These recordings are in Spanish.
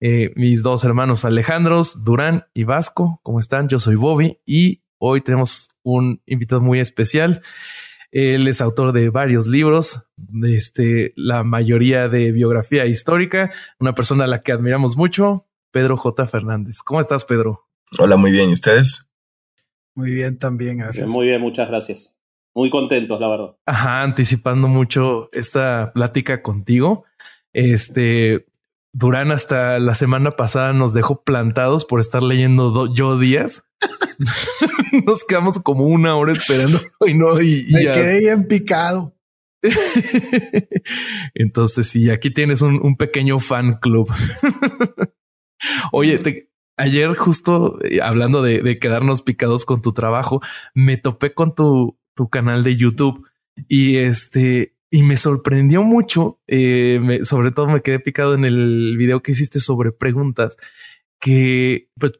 eh, mis dos hermanos Alejandros, Durán y Vasco. ¿Cómo están? Yo soy Bobby y hoy tenemos un invitado muy especial. Él es autor de varios libros, este, la mayoría de biografía histórica, una persona a la que admiramos mucho, Pedro J. Fernández. ¿Cómo estás, Pedro? Hola, muy bien. ¿Y ustedes? Muy bien, también, gracias. Muy bien, muchas gracias. Muy contentos, la verdad. Ajá, anticipando mucho esta plática contigo. Este, Durán hasta la semana pasada nos dejó plantados por estar leyendo yo días. nos quedamos como una hora esperando y no, y, Me quedé bien picado. Entonces, sí, aquí tienes un, pequeño fan club. Oye, ayer justo eh, hablando de, de, quedarnos picados con tu trabajo, me topé con tu, tu canal de YouTube y este y me sorprendió mucho, eh, sobre todo me quedé picado en el video que hiciste sobre preguntas, que pues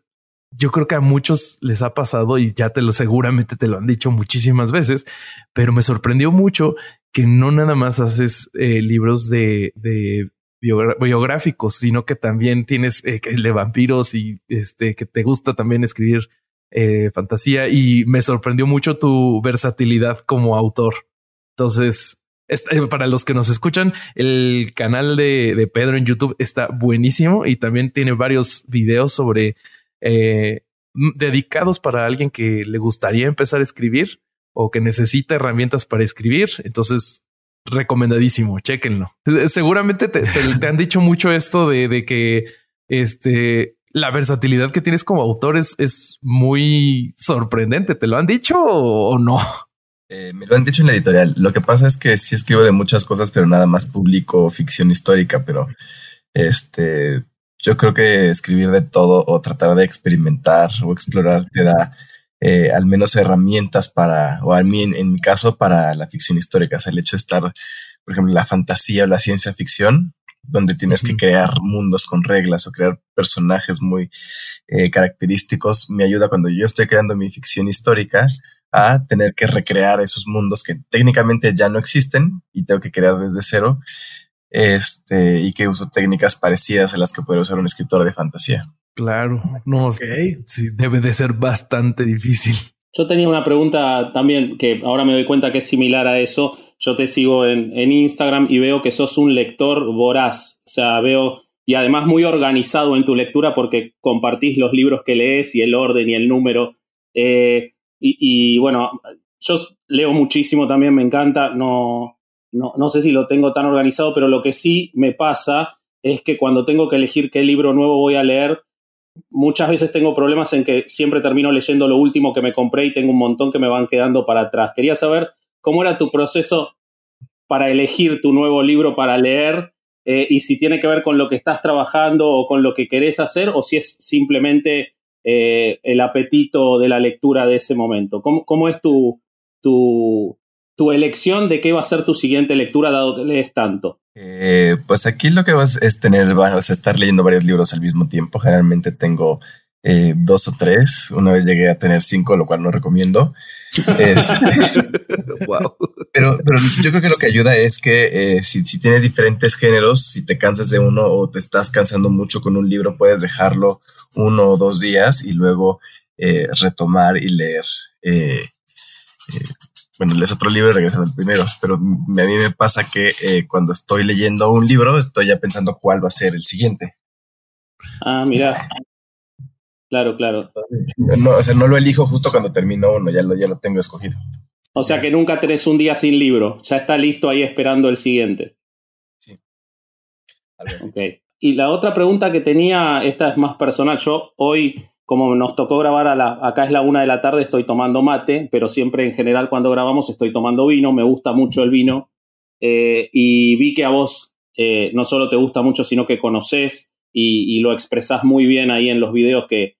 yo creo que a muchos les ha pasado y ya te lo seguramente te lo han dicho muchísimas veces, pero me sorprendió mucho que no nada más haces eh, libros de, de biográficos, sino que también tienes eh, de vampiros y este que te gusta también escribir eh, fantasía y me sorprendió mucho tu versatilidad como autor. Entonces, eh, para los que nos escuchan, el canal de, Pedro en YouTube está buenísimo y también tiene varios videos sobre eh, dedicados para alguien que le gustaría empezar a escribir o que necesita herramientas para escribir. Entonces, recomendadísimo, chéquenlo. Seguramente te, han dicho mucho esto de, que este la versatilidad que tienes como autor es, es muy sorprendente. ¿Te lo han dicho o no? Eh, me lo han dicho en la editorial. Lo que pasa es que sí escribo de muchas cosas, pero nada más publico ficción histórica, pero este, yo creo que escribir de todo o tratar de experimentar o explorar te da eh, al menos herramientas para, o a mí en, mi caso, para la ficción histórica. O sea, el hecho de estar, por ejemplo, la fantasía o la ciencia ficción, donde tienes que crear mundos con reglas o crear personajes muy eh, característicos, me ayuda cuando yo estoy creando mi ficción histórica a tener que recrear esos mundos que técnicamente ya no existen y tengo que crear desde cero, este, y que uso técnicas parecidas a las que puede usar un escritor de fantasía. Claro, no, sí, debe de ser bastante difícil. Yo tenía una pregunta también que ahora me doy cuenta que es similar a eso. Yo te sigo en, en Instagram y veo que sos un lector voraz. O sea, veo y además muy organizado en tu lectura porque compartís los libros que lees y el orden y el número. Eh, y, bueno, yo leo muchísimo también, me encanta, no, no, no sé si lo tengo tan organizado, pero lo que sí me pasa es que cuando tengo que elegir qué libro nuevo voy a leer, muchas veces tengo problemas en que siempre termino leyendo lo último que me compré y tengo un montón que me van quedando para atrás. Quería saber cómo era tu proceso para elegir tu nuevo libro para leer eh, y si tiene que ver con lo que estás trabajando o con lo que querés hacer o si es simplemente eh, el apetito de la lectura de ese momento? ¿Cómo, es tu, tu, tu, elección de qué va a ser tu siguiente lectura dado que lees tanto? Eh, pues aquí lo que vas es tener, vas a estar leyendo varios libros al mismo tiempo. Generalmente tengo eh, dos o tres. Una vez llegué a tener cinco, lo cual no recomiendo. Este, pero, pero yo creo que lo que ayuda es que si, si, tienes diferentes géneros, si te cansas de uno o te estás cansando mucho con un libro, puedes dejarlo uno o dos días y luego eh, retomar y leer. Eh, eh, bueno, lees otro libro y regresas al primero, pero a mí me pasa que cuando estoy leyendo un libro estoy ya pensando cuál va a ser el siguiente. Ah, mira. Claro, claro. No, o sea, no lo elijo justo cuando termino uno, ya lo, ya lo tengo escogido. O sea que nunca tenés un día sin libro, ya está listo ahí esperando el siguiente. Sí. Ok. Y la otra pregunta que tenía, esta es más personal. Yo hoy, como nos tocó grabar a la, acá es la una de la tarde, estoy tomando mate, pero siempre en general cuando grabamos estoy tomando vino, me gusta mucho el vino. Eh, y vi que a vos eh, no solo te gusta mucho, sino que conoces y, lo expresás muy bien ahí en los videos que,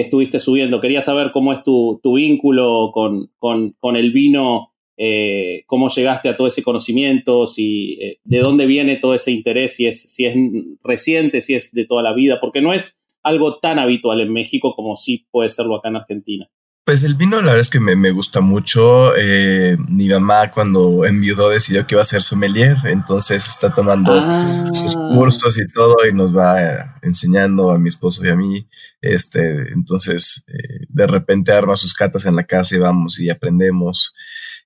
estuviste subiendo. Quería saber cómo es tu, vínculo con, con, el vino, eh, cómo llegaste a todo ese conocimiento, si, eh, de dónde viene todo ese interés, si es, si es reciente, si es de toda la vida, porque no es algo tan habitual en México como sí puede serlo acá en Argentina. Pues el vino, la verdad es que me, gusta mucho. Eh, mi mamá, cuando enviudó, decidió que iba a ser sommelier, entonces está tomando ah. sus cursos y todo, y nos va eh, enseñando a mi esposo y a mí. Este, entonces, eh, de repente arma sus catas en la casa y vamos y aprendemos.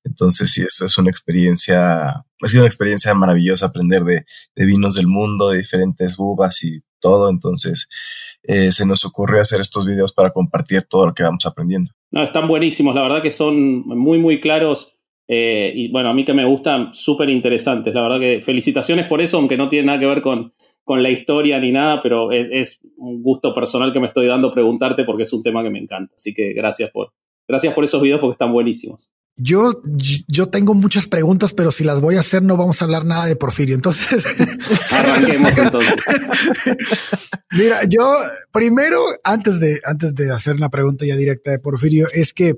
Entonces, sí, eso es una experiencia, ha sido una experiencia maravillosa aprender de, de vinos del mundo, de diferentes uvas y todo. Entonces, eh, se nos ocurrió hacer estos videos para compartir todo lo que vamos aprendiendo. No, están buenísimos, la verdad que son muy, muy claros. Eh, y bueno, a mí que me gustan, súper interesantes. La verdad que felicitaciones por eso, aunque no tiene nada que ver con, con la historia ni nada, pero es, es, un gusto personal que me estoy dando preguntarte porque es un tema que me encanta. Así que gracias por, gracias por esos videos porque están buenísimos. Yo, yo tengo muchas preguntas, pero si las voy a hacer, no vamos a hablar nada de Porfirio. Entonces, arranquemos entonces. Mira, yo primero, antes de, antes de hacer una pregunta ya directa de Porfirio, es que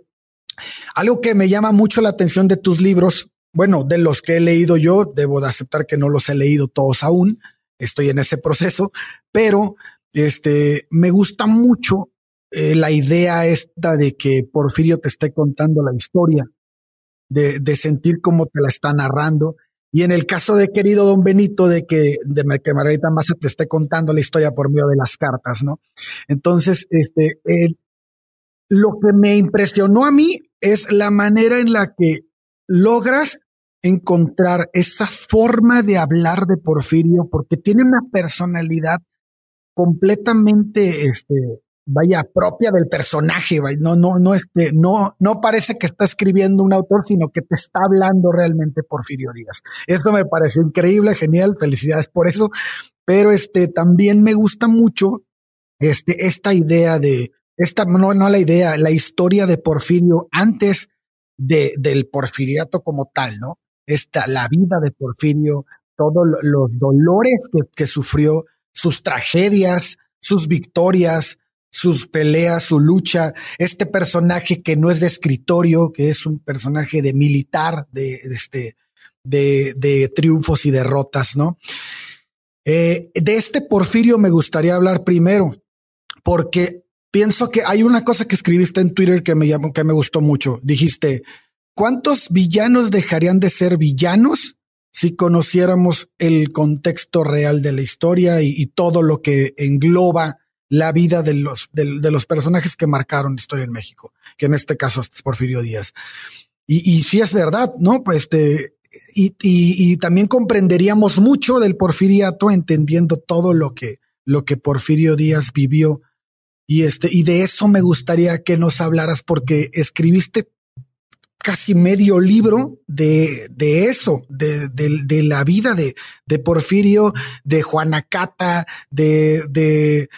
algo que me llama mucho la atención de tus libros, bueno, de los que he leído yo, debo de aceptar que no los he leído todos aún, estoy en ese proceso, pero este me gusta mucho eh, la idea esta de que Porfirio te esté contando la historia de, sentir cómo te la está narrando. Y en el caso de querido don Benito, de que, de que Margarita Massa te esté contando la historia por medio de las cartas, ¿no? Entonces, este, lo que me impresionó a mí es la manera en la que logras encontrar esa forma de hablar de Porfirio, porque tiene una personalidad completamente este, vaya propia del personaje, no, no, no, este, no, no parece que está escribiendo un autor, sino que te está hablando realmente Porfirio Díaz. Esto me pareció increíble, genial, felicidades por eso, pero este, también me gusta mucho este, esta idea de, esta, no, no la idea, la historia de Porfirio antes de, del porfiriato como tal, ¿no? Esta, la vida de Porfirio, todos los dolores que, que sufrió, sus tragedias, sus victorias, sus peleas, su lucha, este personaje que no es de escritorio, que es un personaje de militar, de, este, de, de triunfos y derrotas, ¿no? Eh, de este Porfirio me gustaría hablar primero, porque pienso que hay una cosa que escribiste en Twitter que me llamó, que me gustó mucho. Dijiste, ¿cuántos villanos dejarían de ser villanos si conociéramos el contexto real de la historia y todo lo que engloba la vida de los, de, los personajes que marcaron la historia en México, que en este caso es Porfirio Díaz. Y, y sí es verdad, ¿no? Pues este, y, y, también comprenderíamos mucho del porfiriato entendiendo todo lo que, lo que Porfirio Díaz vivió. Y este, y de eso me gustaría que nos hablaras porque escribiste casi medio libro de, de eso, de, de, la vida de, Porfirio, de Juanacata, de,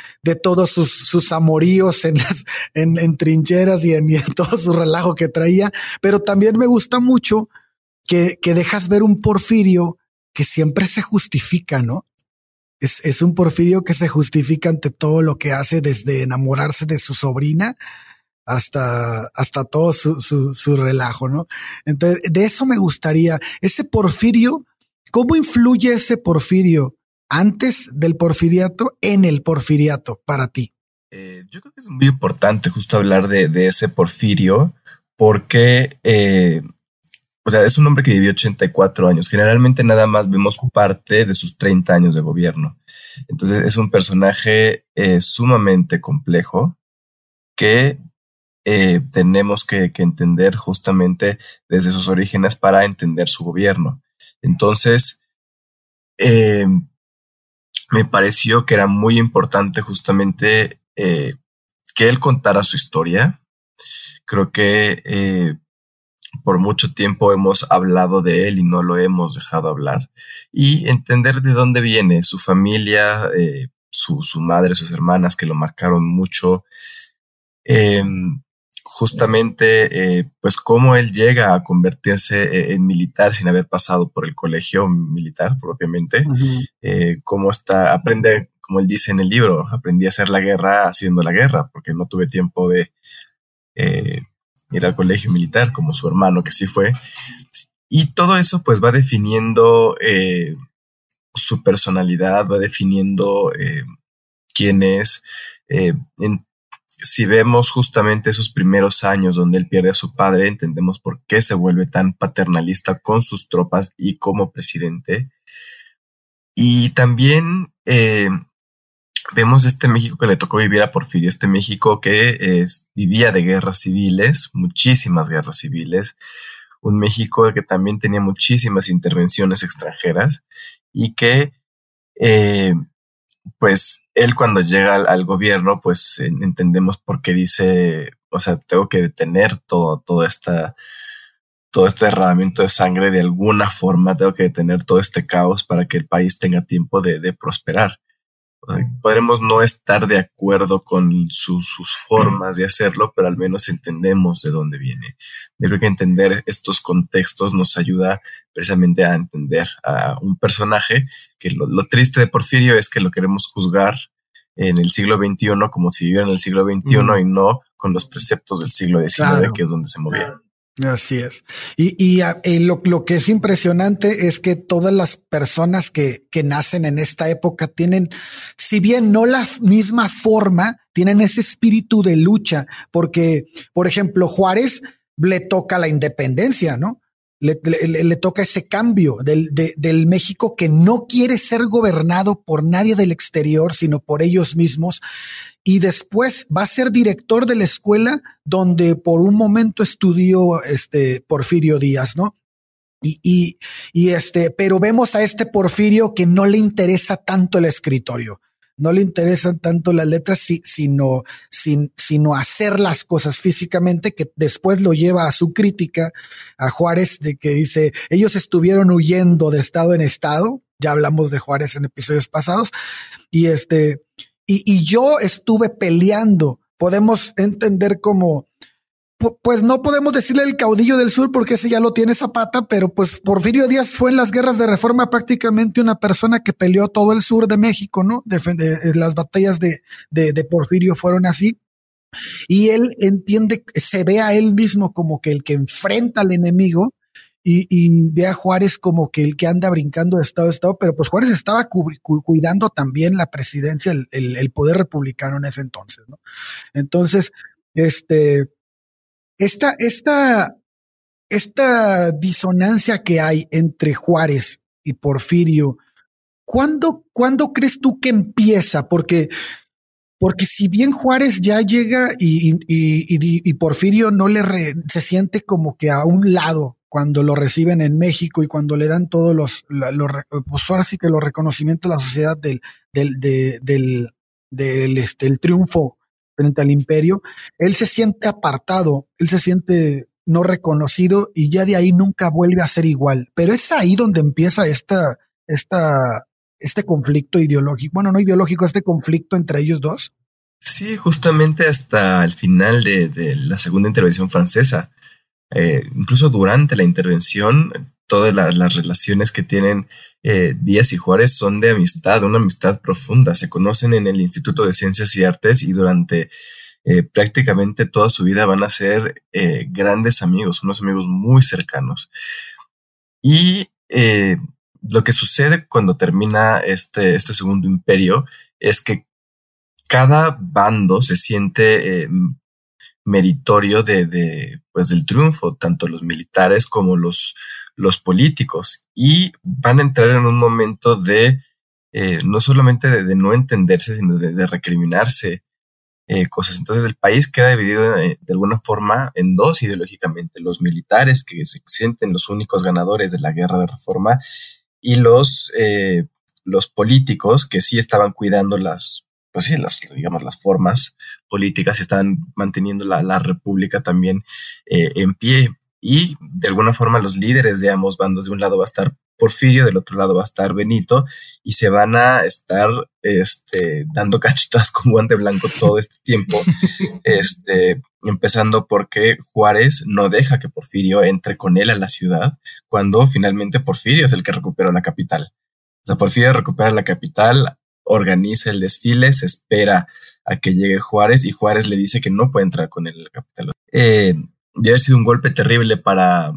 todos sus, sus amoríos en, las, en, en trincheras y en, todo su relajo que traía. Pero también me gusta mucho que, que dejas ver un Porfirio que siempre se justifica, ¿no? Es, es un Porfirio que se justifica ante todo lo que hace, desde enamorarse de su sobrina hasta, hasta todo su, su, relajo, ¿no? Entonces, de eso me gustaría, ese porfirio, ¿cómo influye ese porfirio antes del porfiriato en el porfiriato para ti? Eh, yo creo que es muy importante justo hablar de, de ese porfirio porque, eh, o sea, es un hombre que vivió 84 años. Generalmente nada más vemos parte de sus 30 años de gobierno. Entonces es un personaje eh, sumamente complejo que eh, tenemos que, entender justamente desde sus orígenes para entender su gobierno. Entonces, eh, me pareció que era muy importante justamente eh, que él contara su historia. Creo que por mucho tiempo hemos hablado de él y no lo hemos dejado hablar. Y entender de dónde viene su familia, su, su, madre, sus hermanas que lo marcaron mucho. Em, justamente eh, pues cómo él llega a convertirse eh, en militar sin haber pasado por el colegio militar propiamente, eh, cómo está, aprende como él dice en el libro, aprendí a hacer la guerra haciendo la guerra, porque no tuve tiempo de eh, ir al colegio militar como su hermano, que sí fue. Y todo eso pues va definiendo su personalidad, va definiendo quién es. Si vemos justamente esos primeros años donde él pierde a su padre, entendemos por qué se vuelve tan paternalista con sus tropas y como presidente. Y también eh, vemos este México que le tocó vivir a Porfirio, este México que vivía de guerras civiles, muchísimas guerras civiles, un México que también tenía muchísimas intervenciones extranjeras y que, eh, pues, él cuando llega al, gobierno, pues entendemos por qué dice, o sea, tengo que detener todo, toda esta todo este derramamiento de sangre de alguna forma, tengo que detener todo este caos para que el país tenga tiempo de, prosperar. Podremos no estar de acuerdo con sus formas de hacerlo, pero al menos entendemos de dónde viene. Yo creo que entender estos contextos nos ayuda precisamente a entender a un personaje que lo, triste de Porfirio es que lo queremos juzgar en el siglo XXI como si viviera en el siglo XXI y no con los preceptos del siglo XIX, que es donde se movía. Así es. Y, lo, que es impresionante es que todas las personas que, que nacen en esta época tienen, si bien no la misma forma, tienen ese espíritu de lucha, porque, por ejemplo, Juárez le toca la independencia, ¿no? Le, toca ese cambio del, del México que no quiere ser gobernado por nadie del exterior, sino por ellos mismos y después va a ser director de la escuela donde por un momento estudió este Porfirio Díaz, ¿no? Y, y, y este, pero vemos a este Porfirio que no le interesa tanto el escritorio, no le interesan tanto las letras, sino, sin, sino hacer las cosas físicamente, que después lo lleva a su crítica a Juárez de que dice, ellos estuvieron huyendo de estado en estado, ya hablamos de Juárez en episodios pasados, y este, y, yo estuve peleando. Podemos entender como, pues no podemos decirle el caudillo del sur porque ese ya lo tiene Zapata, pero pues Porfirio Díaz fue en las guerras de reforma prácticamente una persona que peleó todo el sur de México, ¿no? las batallas de, de, Porfirio fueron así. Y él entiende, se ve a él mismo como que el que enfrenta al enemigo y, y, ve a Juárez como que el que anda brincando de estado a estado, pero pues Juárez estaba cuidando también la presidencia, el, el, poder republicano en ese entonces, ¿no? Entonces, este, esta, esta, esta disonancia que hay entre Juárez y Porfirio, ¿cuándo, ¿cuándo crees tú que empieza? Porque porque si bien Juárez ya llega y, y, y, Porfirio no le se siente como que a un lado cuando lo reciben en México y cuando le dan todos los, pues ahora sí que los reconocimientos de la sociedad del, del, del, del, este, el triunfo frente al imperio, él se siente apartado, él se siente no reconocido y ya de ahí nunca vuelve a ser igual. Pero es ahí donde empieza esta, esta, este conflicto ideológico, bueno, no ideológico, este conflicto entre ellos dos. Sí, justamente hasta el final de, de la segunda intervención francesa eh, incluso durante la intervención, todas las, relaciones que tienen eh, Díaz y Juárez son de amistad, una amistad profunda. Se conocen en el Instituto de Ciencias y Artes y durante eh, prácticamente toda su vida van a ser grandes amigos, unos amigos muy cercanos. Y lo que sucede cuando termina este, este segundo imperio es que cada bando se siente meritorio de, de, pues del triunfo, tanto los militares como los, los políticos, y van a entrar en un momento de eh, no solamente de, no entenderse, sino de, recriminarse eh, cosas. Entonces el país queda dividido eh, de alguna forma en dos ideológicamente, los militares que se sienten los únicos ganadores de la guerra de reforma y los, los políticos que sí estaban cuidando las pues sí, las, digamos, las formas políticas están manteniendo la, la república también eh, en pie. Y de alguna forma los líderes de ambos bandos, de un lado va a estar Porfirio, del otro lado va a estar Benito, y se van a estar este, dando cachitas con guante blanco todo este tiempo. este, empezando porque Juárez no deja que Porfirio entre con él a la ciudad, cuando finalmente Porfirio es el que recupera la capital. O sea, Porfirio recupera la capital organiza el desfile, se espera a que llegue Juárez y Juárez le dice que no puede entrar con él en la capital. Eh, debe haber sido un golpe terrible para,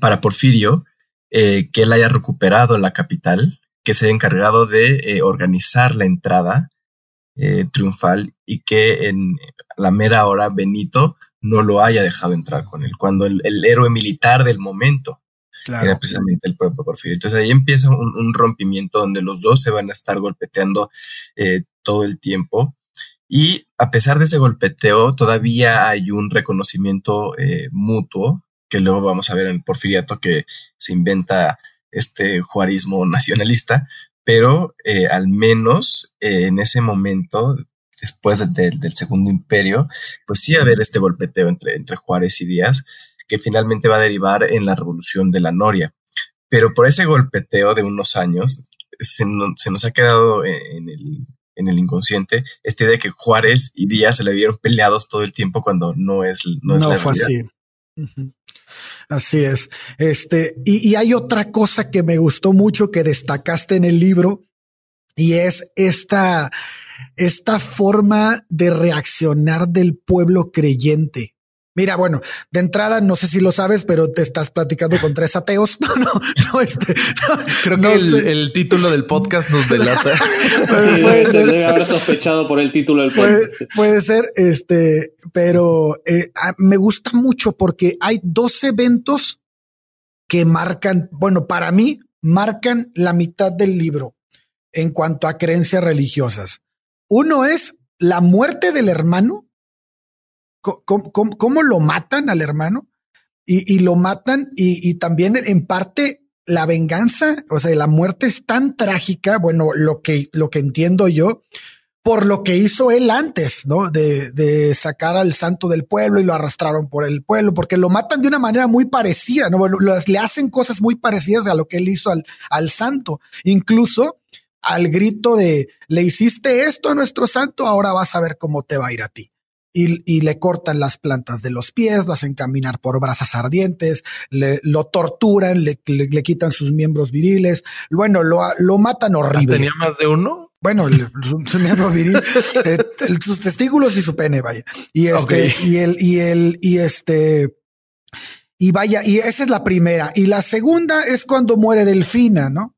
para Porfirio eh, que él haya recuperado la capital, que se haya encargado de eh, organizar la entrada triunfal y que en la mera hora Benito no lo haya dejado entrar con él, cuando el, héroe militar del momento era precisamente el propio Porfirio. Entonces ahí empieza un, rompimiento donde los dos se van a estar golpeteando todo el tiempo. Y a pesar de ese golpeteo, todavía hay un reconocimiento mutuo que luego vamos a ver en Porfiriato que se inventa este juarismo nacionalista, pero eh, al menos eh, en ese momento, después del segundo imperio, pues sí haber este golpeteo entre, entre Juárez y Díaz, que finalmente va a derivar en la revolución de la Noria. Pero por ese golpeteo de unos años, se, nos ha quedado en el, en el inconsciente esta idea de que Juárez y Díaz se le vieron peleados todo el tiempo cuando no es, no es fue así. Así es. Este, y, hay otra cosa que me gustó mucho que destacaste en el libro y es esta, esta forma de reaccionar del pueblo creyente. Mira, bueno, de entrada, no sé si lo sabes, pero te estás platicando con tres ateos. No, no, no, este, Creo que el, título del podcast nos delata. sí, debe, debe, haber sospechado por el título del podcast. Puede, ser, este, pero eh, me gusta mucho porque hay dos eventos que marcan, bueno, para mí, marcan la mitad del libro en cuanto a creencias religiosas. Uno es la muerte del hermano cómo, lo matan al hermano y, lo matan y, también en parte la venganza, o sea, la muerte es tan trágica, bueno, lo que, lo que entiendo yo, por lo que hizo él antes, ¿no? De, sacar al santo del pueblo y lo arrastraron por el pueblo, porque lo matan de una manera muy parecida, ¿no? Bueno, le hacen cosas muy parecidas a lo que él hizo al, al santo, incluso al grito de, le hiciste esto a nuestro santo, ahora vas a ver cómo te va a ir a ti y, le cortan las plantas de los pies, lo hacen caminar por brasas ardientes, le, lo torturan, le, le, quitan sus miembros viriles, bueno, lo, lo matan horrible. ¿Tenía más de uno? Bueno, su, miembro viril, eh, sus testículos y su pene, vaya. Y este, y el, y el, y este, y vaya, y esa es la primera. Y la segunda es cuando muere Delfina, ¿no?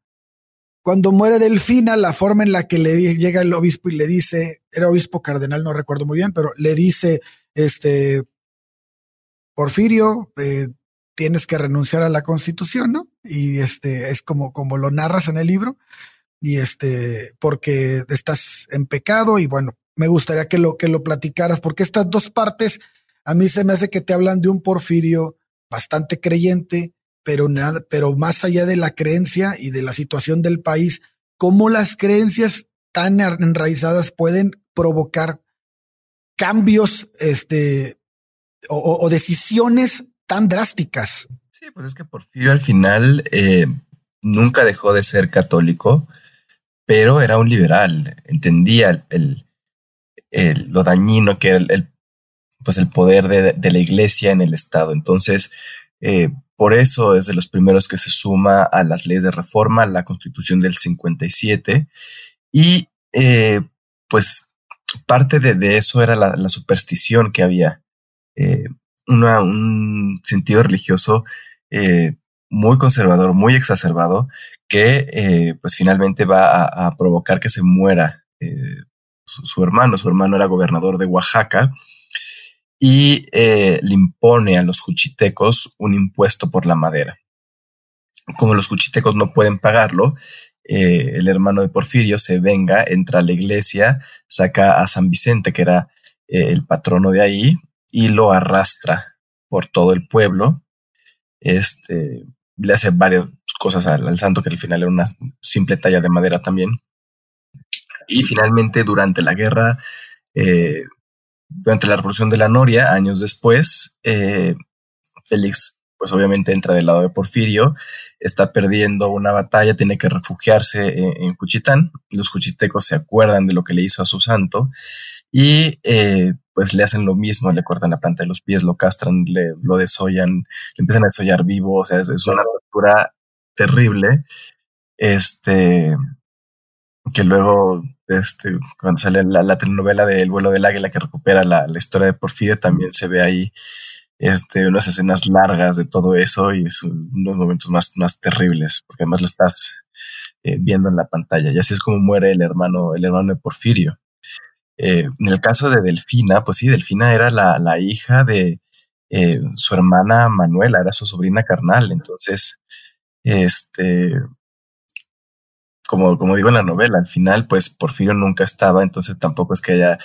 Cuando muere Delfina, la forma en la que le llega el obispo y le dice, era obispo cardenal, no recuerdo muy bien, pero le dice, este, Porfirio, eh, tienes que renunciar a la constitución, ¿no? Y este, es como, como lo narras en el libro, y este, porque estás en pecado, y bueno, me gustaría que lo, que lo platicaras, porque estas dos partes a mí se me hace que te hablan de un Porfirio bastante creyente, pero nada, pero más allá de la creencia y de la situación del país, cómo las creencias tan enraizadas pueden provocar cambios, este, o, decisiones tan drásticas. Sí, pues es que Porfirio al final eh, nunca dejó de ser católico, pero era un liberal, entendía el, lo dañino que era el, pues el poder de, de, la iglesia en el Estado. Entonces, eh, por eso es de los primeros que se suma a las leyes de reforma, la constitución del 57. Y eh, pues parte de, eso era la, superstición que había. Eh, un sentido religioso eh, muy conservador, muy exacerbado, que pues finalmente va a, provocar que se muera su, hermano. Su hermano era gobernador de Oaxaca y eh, le impone a los cuchitecos un impuesto por la madera. Como los cuchitecos no pueden pagarlo, eh, el hermano de Porfirio se venga, entra a la iglesia, saca a San Vicente, que era eh, el patrono de ahí, y lo arrastra por todo el pueblo. Este, le hace varias cosas al, santo, que al final era una simple talla de madera también. Y finalmente, durante la guerra, durante la revolución de la Noria, años después, eh, Félix, pues obviamente entra del lado de Porfirio, está perdiendo una batalla, tiene que refugiarse en, Cuchitán. Los cuchitecos se acuerdan de lo que le hizo a su santo y eh, pues le hacen lo mismo, le cortan la planta de los pies, lo castran, le, lo desollan, le empiezan a desollar vivo, o sea, es una tortura terrible. Este, que luego, este, cuando sale la, telenovela de El vuelo del águila que recupera la, historia de Porfirio, también se ve ahí este, unas escenas largas de todo eso y es unos momentos más, más terribles, porque además lo estás eh, viendo en la pantalla. Y así es como muere el hermano, el hermano de Porfirio. Eh, en el caso de Delfina, pues sí, Delfina era la, la hija de eh, su hermana Manuela, era su sobrina carnal. Entonces, este, como, como digo en la novela, al final, pues Porfirio nunca estaba, entonces tampoco es que haya,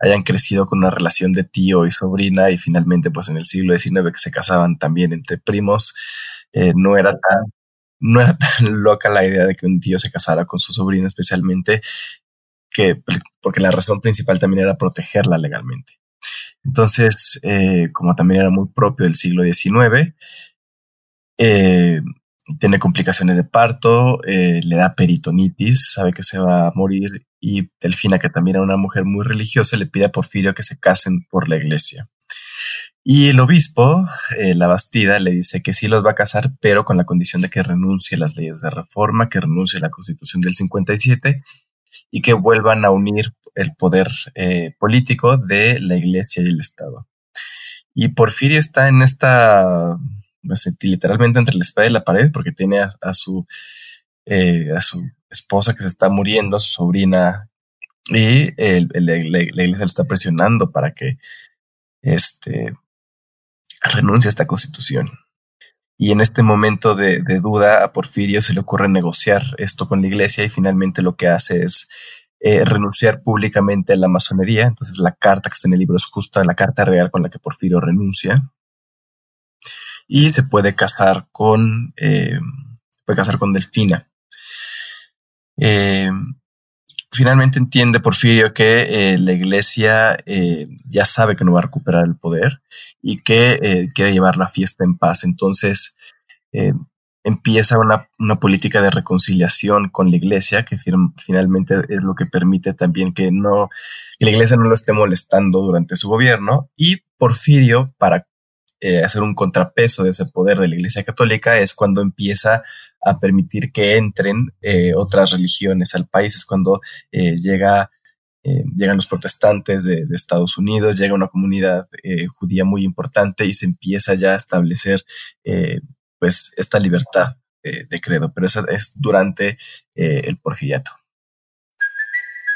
hayan crecido con una relación de tío y sobrina y finalmente, pues en el siglo XIX que se casaban también entre primos, eh, no era tan, no era tan loca la idea de que un tío se casara con su sobrina, especialmente que, porque la razón principal también era protegerla legalmente. Entonces, eh, como también era muy propio del siglo XIX, eh, tiene complicaciones de parto, eh, le da peritonitis, sabe que se va a morir y Delfina, que también era una mujer muy religiosa, le pide a Porfirio que se casen por la iglesia. Y el obispo, eh, la Bastida, le dice que sí los va a casar, pero con la condición de que renuncie a las leyes de reforma, que renuncie a la constitución del 57 y que vuelvan a unir el poder eh, político de la iglesia y el Estado. Y Porfirio está en esta literalmente entre la espada y la pared, porque tiene a, su, eh, a su esposa que se está muriendo, a su sobrina, y la iglesia le está presionando para que este, renuncie a esta constitución. Y en este momento de, duda a Porfirio se le ocurre negociar esto con la iglesia y finalmente lo que hace es eh, renunciar públicamente a la masonería. Entonces la carta que está en el libro es justa la carta real con la que Porfirio renuncia y se puede casar con, eh, puede casar con Delfina. Eh, finalmente entiende Porfirio que eh, la iglesia ya sabe que no va a recuperar el poder y que quiere llevar la fiesta en paz. Entonces empieza una, una, política de reconciliación con la iglesia que finalmente es lo que permite también que no que la iglesia no lo esté molestando durante su gobierno y Porfirio para eh, hacer un contrapeso de ese poder de la Iglesia Católica es cuando empieza a permitir que entren eh, otras religiones al país, es cuando eh, llega, llegan los protestantes de, Estados Unidos, llega una comunidad judía muy importante y se empieza ya a establecer pues esta libertad de credo, pero eso es durante el porfiriato.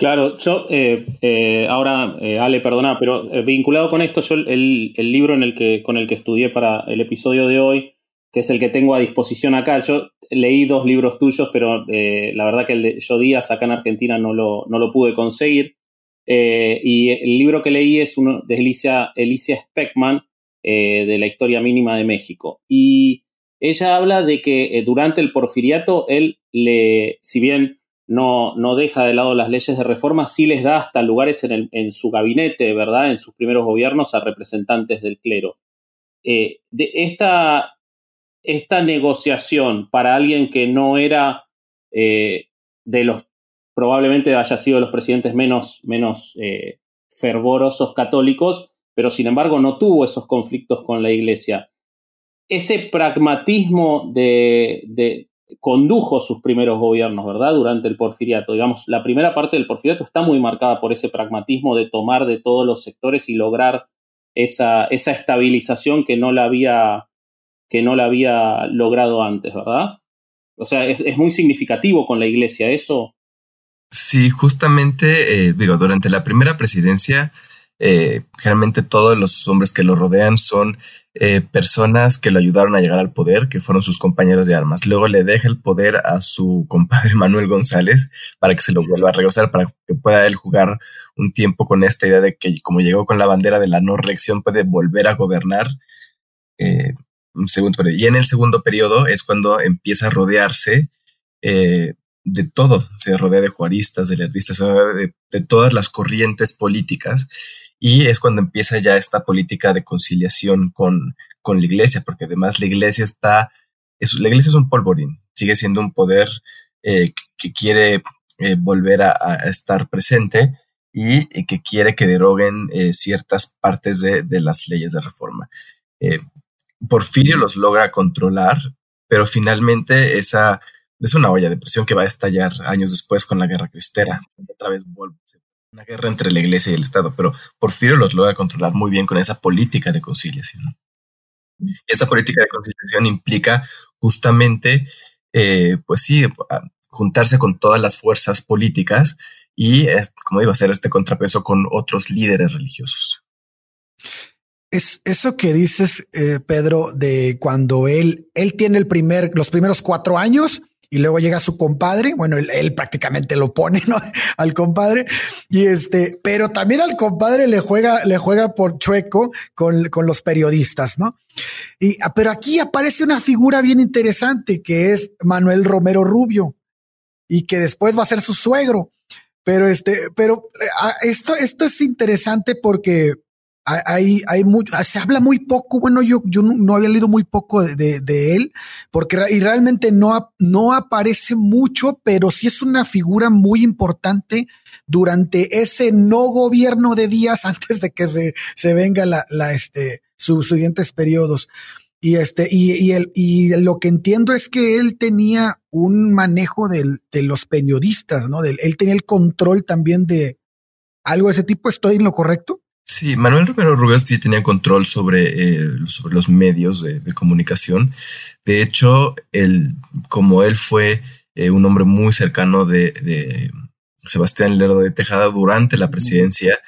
Claro, yo eh, eh, ahora, eh, Ale, perdona, pero vinculado con esto, yo el, libro en el que, con el que estudié para el episodio de hoy, que es el que tengo a disposición acá, yo leí dos libros tuyos, pero la verdad que el de Yo Díaz acá en Argentina no lo, no lo pude conseguir. y el libro que leí es uno de Alicia, Alicia Speckman, de la historia mínima de México. Y ella habla de que durante el porfiriato él le, si bien no, no deja de lado las leyes de reforma, sí les da hasta lugares en, su gabinete, ¿verdad? En sus primeros gobiernos a representantes del clero. Eh, de esta, esta, negociación para alguien que no era eh, de los, probablemente haya sido de los presidentes menos, menos eh, fervorosos católicos, pero sin embargo no tuvo esos conflictos con la iglesia. Ese pragmatismo de, condujo sus primeros gobiernos, ¿verdad? Durante el porfiriato. Digamos, la primera parte del porfiriato está muy marcada por ese pragmatismo de tomar de todos los sectores y lograr esa, esa estabilización que no la había que no la había logrado antes, ¿verdad? O sea, es, muy significativo con la iglesia eso. Sí, justamente, eh, digo, durante la primera presidencia, eh, generalmente todos los hombres que lo rodean son eh, personas que lo ayudaron a llegar al poder, que fueron sus compañeros de armas. Luego le deja el poder a su compadre Manuel González para que se lo vuelva a regresar, para que pueda él jugar un tiempo con esta idea de que como llegó con la bandera de la no reelección puede volver a gobernar. Eh, un segundo Y en el segundo periodo es cuando empieza a rodearse eh, de todo, se rodea de juaristas, de lerdistas, rodea de, todas las corrientes políticas y es cuando empieza ya esta política de conciliación con, con la iglesia, porque además la iglesia está, es, la iglesia es un polvorín, sigue siendo un poder eh, que, quiere eh, volver a, estar presente y, que quiere que deroguen eh, ciertas partes de, de, las leyes de reforma. Porfirio los logra controlar, pero finalmente esa es una olla de presión que va a estallar años después con la guerra cristera. Otra vez una guerra entre la iglesia y el Estado, pero Porfirio los logra controlar muy bien con esa política de conciliación. Esta política de conciliación implica justamente, eh, pues sí, juntarse con todas las fuerzas políticas y, como digo, hacer este contrapeso con otros líderes religiosos. Es eso que dices, eh, Pedro, de cuando él, él tiene el primer, los primeros cuatro años y luego llega su compadre. Bueno, él, prácticamente lo pone ¿no? al compadre y este, pero también al compadre le juega, le juega por chueco con, con los periodistas, no? Y ah, pero aquí aparece una figura bien interesante que es Manuel Romero Rubio y que después va a ser su suegro. Pero este, pero eh, ah, esto, esto es interesante porque hay, hay se habla muy poco. Bueno, yo, yo no había leído muy poco de, de, él, porque y realmente no, no aparece mucho, pero sí es una figura muy importante durante ese no gobierno de días antes de que se, se venga la, la este, sus siguientes periodos. Y este, y, y, el, y lo que entiendo es que él tenía un manejo del, de los periodistas, ¿no? Del, él tenía el control también de algo de ese tipo. ¿Estoy en lo correcto? Sí, Manuel Romero Rubio sí tenía control sobre, eh, sobre los medios de, comunicación. De hecho, él, como él fue eh, un hombre muy cercano de, Sebastián Lerdo de Tejada durante la presidencia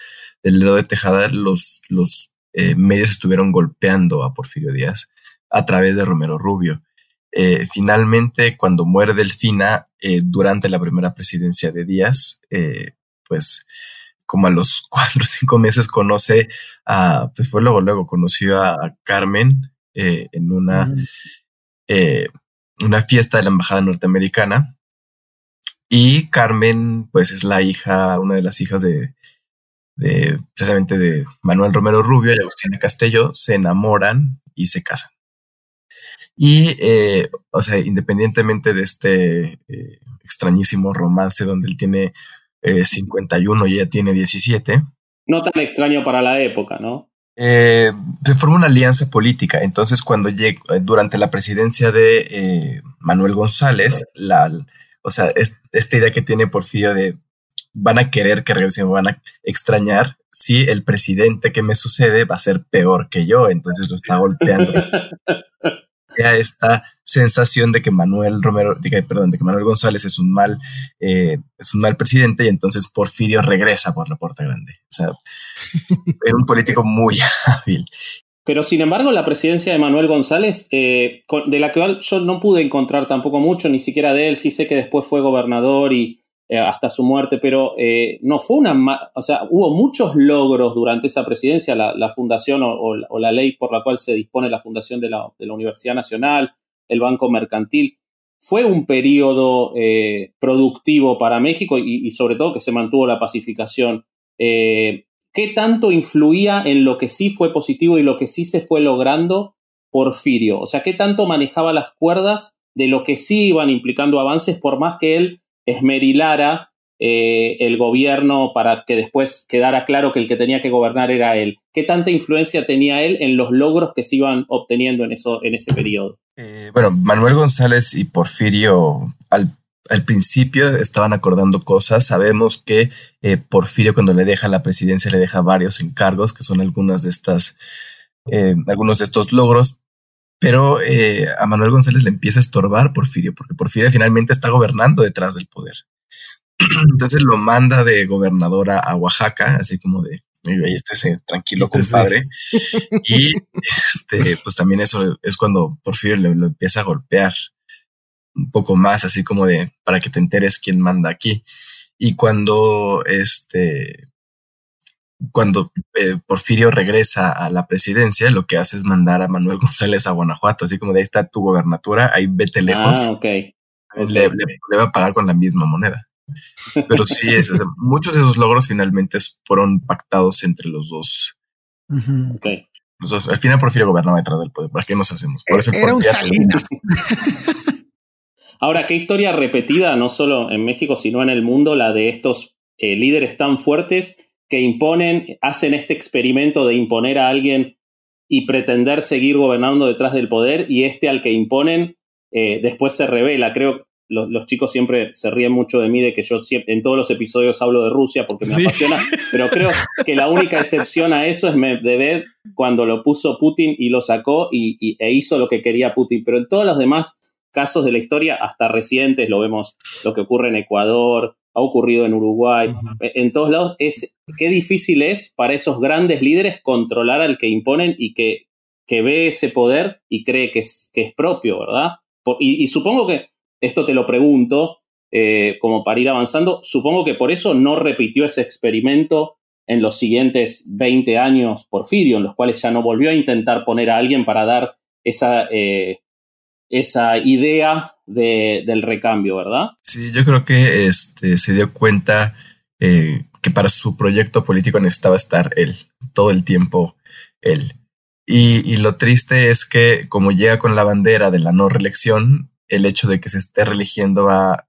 de Lerdo de Tejada, los, los eh, medios estuvieron golpeando a Porfirio Díaz a través de Romero Rubio. finalmente, cuando muere Delfina durante la primera presidencia de Díaz, pues como a los cuatro o cinco meses conoce a, pues fue luego, luego conoció a, Carmen eh, en una, eh, una fiesta de la Embajada Norteamericana. Y Carmen, pues es la hija, una de las hijas de, de precisamente de Manuel Romero Rubio y Agustina Castello, se enamoran y se casan. Y, eh, o sea, independientemente de este extrañísimo romance donde él tiene 51 y ella tiene 17. No tan extraño para la época, ¿no? Eh, se formó una alianza política. Entonces, cuando llega, eh, durante la presidencia de eh, Manuel González, la, o sea, esta idea que tiene Porfirio de van a querer que regrese, van a extrañar si el presidente que me sucede va a ser peor que yo, entonces lo está golpeando. Esta sensación de que Manuel Romero, de perdón, de que Manuel González es un mal, eh, es un mal presidente y entonces Porfirio regresa por la puerta grande. O sea, era un político muy hábil. Pero sin embargo, la presidencia de Manuel González, eh, de la que yo no pude encontrar tampoco mucho, ni siquiera de él, sí sé que después fue gobernador y eh, hasta su muerte, pero no fue una, o sea, hubo muchos logros durante esa presidencia, la, fundación o, la ley por la cual se dispone la fundación de la, de la Universidad Nacional, el Banco Mercantil. Fue un periodo eh, productivo para México y, sobre todo que se mantuvo la pacificación. Eh, ¿Qué tanto influía en lo que sí fue positivo y lo que sí se fue logrando Porfirio? O sea, ¿qué tanto manejaba las cuerdas de lo que sí iban implicando avances por más que él esmerilara eh, el gobierno para que después quedara claro que el que tenía que gobernar era él. ¿Qué tanta influencia tenía él en los logros que se iban obteniendo en, eso, en ese periodo? Eh, bueno, Manuel González y Porfirio al, principio estaban acordando cosas. Sabemos que eh, Porfirio cuando le deja la presidencia le deja varios encargos, que son de estas, algunos de estos logros, pero a Manuel González le empieza a estorbar Porfirio, porque Porfirio finalmente está gobernando detrás del poder. Entonces lo manda de gobernadora a Oaxaca, así como de, ahí esté tranquilo, compadre. y este, pues también eso es cuando Porfirio le, lo empieza a golpear un poco más, así como de, para que te enteres quién manda aquí. Y cuando este, cuando eh, Porfirio regresa a la presidencia, lo que hace es mandar a Manuel González a Guanajuato, así como de ahí está tu gobernatura, ahí vete lejos. Ah, ok le, le, va a pagar con la misma moneda. Pero sí, es, muchos de esos logros finalmente fueron pactados entre los dos. Los dos. Al final Porfirio gobernaba detrás del poder. ¿Para qué nos hacemos? Por eso Era un Salinas. Ahora, qué historia repetida, no solo en México, sino en el mundo, la de estos eh, líderes tan fuertes que imponen, hacen este experimento de imponer a alguien y pretender seguir gobernando detrás del poder y este al que imponen eh, después se revela. Creo los, chicos siempre se ríen mucho de mí de que yo en todos los episodios hablo de Rusia porque me apasiona, pero creo que la única excepción a eso es Medvedev cuando lo puso Putin y lo sacó y, e hizo lo que quería Putin, pero en todos los demás casos de la historia, hasta recientes, lo vemos lo que ocurre en Ecuador, ha ocurrido en Uruguay, en todos lados, es qué difícil es para esos grandes líderes controlar al que imponen y que, que ve ese poder y cree que es, que es propio, ¿verdad? y, supongo que esto te lo pregunto, eh, como para ir avanzando, supongo que por eso no repitió ese experimento en los siguientes 20 años Porfirio, en los cuales ya no volvió a intentar poner a alguien para dar esa, eh, esa idea del recambio, ¿verdad? Sí, yo creo que este, se dio cuenta eh, que para su proyecto político necesitaba estar él, todo el tiempo él. Y, y, lo triste es que como llega con la bandera de la no reelección, el hecho de que se esté religiendo va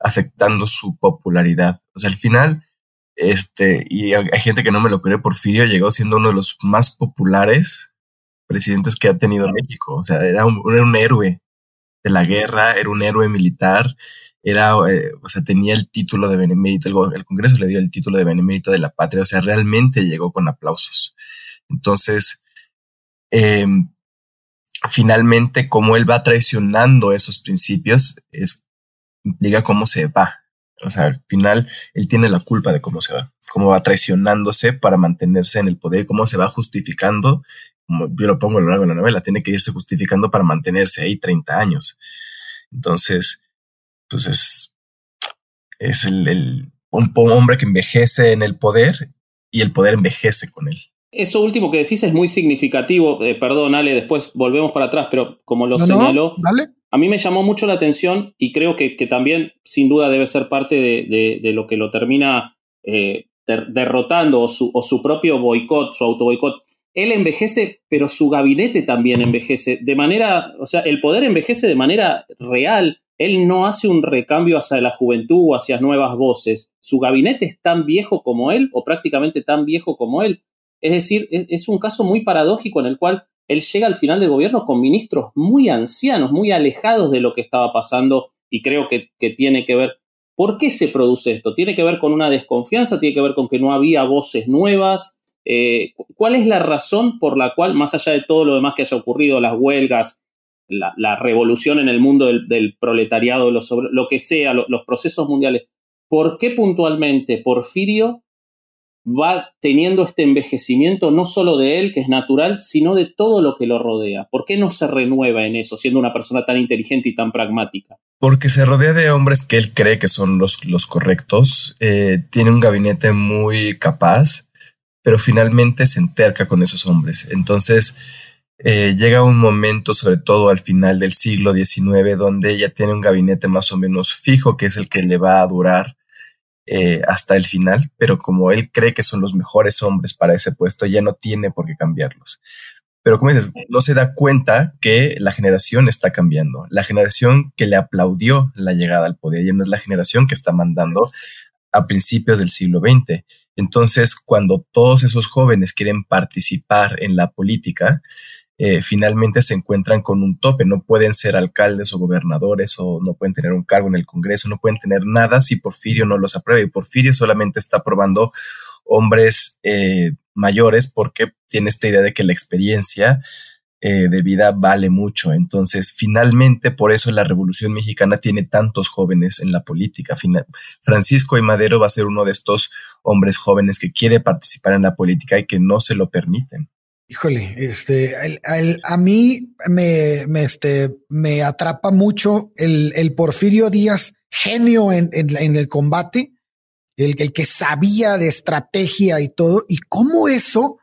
afectando su popularidad. O sea, al final, este, y hay, gente que no me lo cree, Porfirio llegó siendo uno de los más populares presidentes que ha tenido México. O sea, era un, era un héroe de la guerra, era un héroe militar, era, eh, o sea, tenía el título de benemérito, el, el, Congreso le dio el título de benemérito de la patria, o sea, realmente llegó con aplausos. Entonces, eh, finalmente como él va traicionando esos principios, es, implica cómo se va. O sea, al final él tiene la culpa de cómo se va, cómo va traicionándose para mantenerse en el poder, cómo se va justificando, como yo lo pongo a lo largo de la novela, tiene que irse justificando para mantenerse ahí 30 años. Entonces, pues es, es el, el, un hombre que envejece en el poder y el poder envejece con él. Eso último que decís es muy significativo. Eh, perdón, Ale, después volvemos para atrás, pero como lo señaló, a mí me llamó mucho la atención y creo que, también, sin duda, debe ser parte de, lo que lo termina eh, derrotando o su, o su propio boicot, su auto boicot. Él envejece, pero su gabinete también envejece. De manera, o sea, el poder envejece de manera real. Él no hace un recambio hacia la juventud o hacia nuevas voces. Su gabinete es tan viejo como él, o prácticamente tan viejo como él es decir, es, un caso muy paradójico en el cual él llega al final del gobierno con ministros muy ancianos, muy alejados de lo que estaba pasando y creo que, tiene que ver, ¿por qué se produce esto? ¿Tiene que ver con una desconfianza? ¿Tiene que ver con que no había voces nuevas? Eh, ¿Cuál es la razón por la cual, más allá de todo lo demás que haya ocurrido, las huelgas, la, revolución en el mundo del, proletariado, lo que sea, los procesos mundiales, ¿por qué puntualmente Porfirio va teniendo este envejecimiento no solo de él, que es natural, sino de todo lo que lo rodea? ¿Por qué no se renueva en eso, siendo una persona tan inteligente y tan pragmática? Porque se rodea de hombres que él cree que son los, correctos, eh, tiene un gabinete muy capaz, pero finalmente se enterca con esos hombres. Entonces, eh, llega un momento, sobre todo al final del siglo XIX, donde ella tiene un gabinete más o menos fijo, que es el que le va a durar eh, hasta el final, pero como él cree que son los mejores hombres para ese puesto, ya no tiene por qué cambiarlos. Pero como dices, no se da cuenta que la generación está cambiando. La generación que le aplaudió la llegada al poder ya no es la generación que está mandando a principios del siglo XX. Entonces, cuando todos esos jóvenes quieren participar en la política, eh, finalmente se encuentran con un tope. No pueden ser alcaldes o gobernadores o no pueden tener un cargo en el Congreso, no pueden tener nada si Porfirio no los aprueba. Y Porfirio solamente está aprobando hombres eh, mayores porque tiene esta idea de que la experiencia eh, de vida vale mucho. Entonces, finalmente, por eso la Revolución Mexicana tiene tantos jóvenes en la política. Francisco y Madero va a ser uno de estos hombres jóvenes que quiere participar en la política y que no se lo permiten. Híjole, este, a mí me, este, me atrapa mucho el, el Porfirio Díaz, genio en, en, el combate, el, el, que sabía de estrategia y todo, y cómo eso,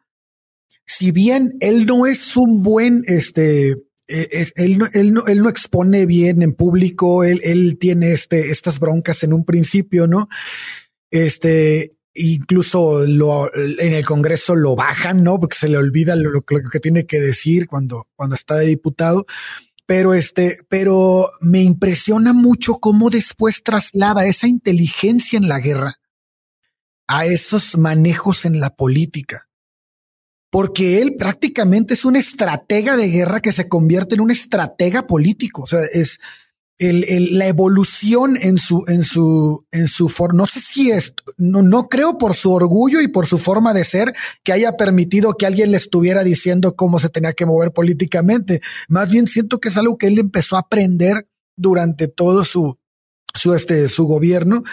si bien él no es un buen este, eh, él, no, él, no, él, no, expone bien en público, él, él tiene este, estas broncas en un principio, ¿no? Este, incluso lo, en el Congreso lo bajan, ¿no? Porque se le olvida lo, lo, que tiene que decir cuando, cuando está de diputado. Pero este, pero me impresiona mucho cómo después traslada esa inteligencia en la guerra a esos manejos en la política porque él prácticamente es un estratega de guerra que se convierte en un estratega político. O sea, es el, la evolución en su, en su, en su forma. No sé si es, no, no creo por su orgullo y por su forma de ser que haya permitido que alguien le estuviera diciendo cómo se tenía que mover políticamente. Más bien siento que es algo que él empezó a aprender durante todo su, su, este, su gobierno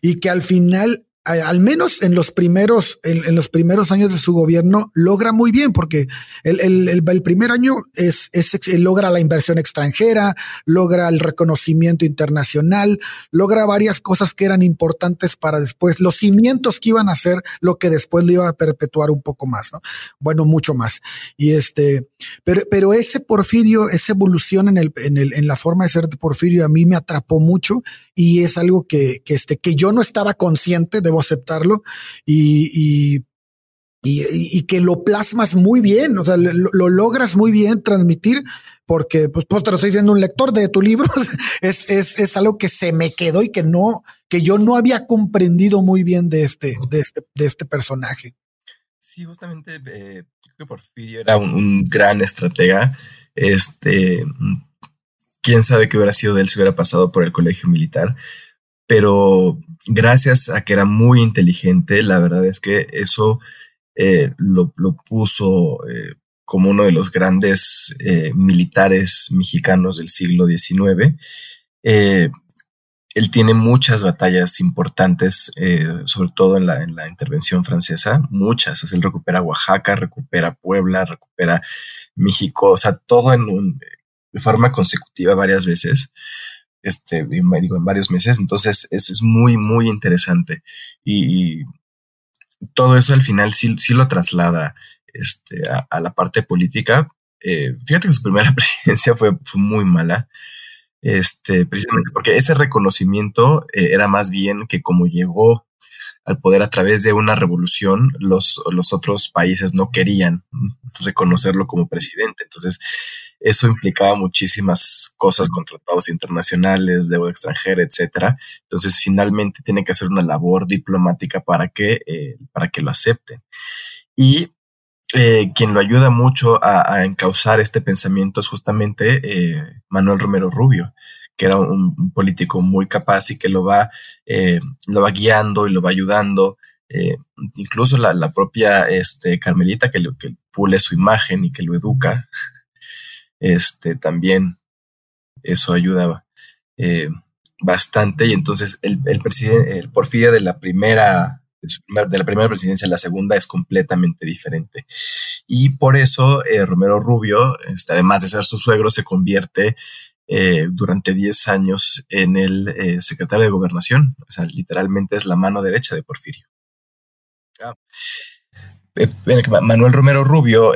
y que al final al menos en los primeros, en, los primeros años de su gobierno, logra muy bien, porque el, el, el, primer año es, es, logra la inversión extranjera, logra el reconocimiento internacional, logra varias cosas que eran importantes para después, los cimientos que iban a ser lo que después lo iba a perpetuar un poco más, ¿no? Bueno, mucho más. Y este, pero, pero ese Porfirio, esa evolución en el, en el, en la forma de ser de Porfirio a mí me atrapó mucho y es algo que, que este, que yo no estaba consciente de aceptarlo y, y, y, que lo plasmas muy bien, o sea, lo, logras muy bien transmitir porque pues, pues, te lo estoy diciendo un lector de tu libro, es, es, es, algo que se me quedó y que no, que yo no había comprendido muy bien de este, de este, de este personaje. Sí, justamente eh, creo que Porfirio era un, un, gran estratega. Este, quién sabe qué hubiera sido de él si hubiera pasado por el colegio militar pero gracias a que era muy inteligente, la verdad es que eso eh, lo, puso eh, como uno de los grandes eh, militares mexicanos del siglo XIX. él tiene muchas batallas importantes, sobre todo en la, en la, intervención francesa, muchas. él recupera Oaxaca, recupera Puebla, recupera México, o sea, todo en de forma consecutiva varias veces este, digo, en varios meses. Entonces es, es muy, muy interesante. Y, todo eso al final sí, sí lo traslada este, a, la parte política. Eh, fíjate que su primera presidencia fue, muy mala. Este, precisamente porque ese reconocimiento eh, era más bien que como llegó al poder a través de una revolución, los, los otros países no querían reconocerlo como presidente. Entonces, eso implicaba muchísimas cosas con tratados internacionales, deuda extranjera, etcétera. Entonces, finalmente tiene que hacer una labor diplomática para que, eh, para que lo acepten. Y eh, quien lo ayuda mucho a, encauzar este pensamiento es justamente eh, Manuel Romero Rubio, que era un, político muy capaz y que lo va, lo va guiando y lo va ayudando. incluso la, la, propia este, Carmelita que, que pule su imagen y que lo educa, este, también eso ayudaba eh, bastante. Y entonces el, el presidente, el de la primera, de la primera presidencia a la segunda es completamente diferente. Y por eso eh, Romero Rubio, este, además de ser su suegro, se convierte eh, durante 10 años en el secretario de gobernación. O sea, literalmente es la mano derecha de Porfirio. Ah. Manuel Romero Rubio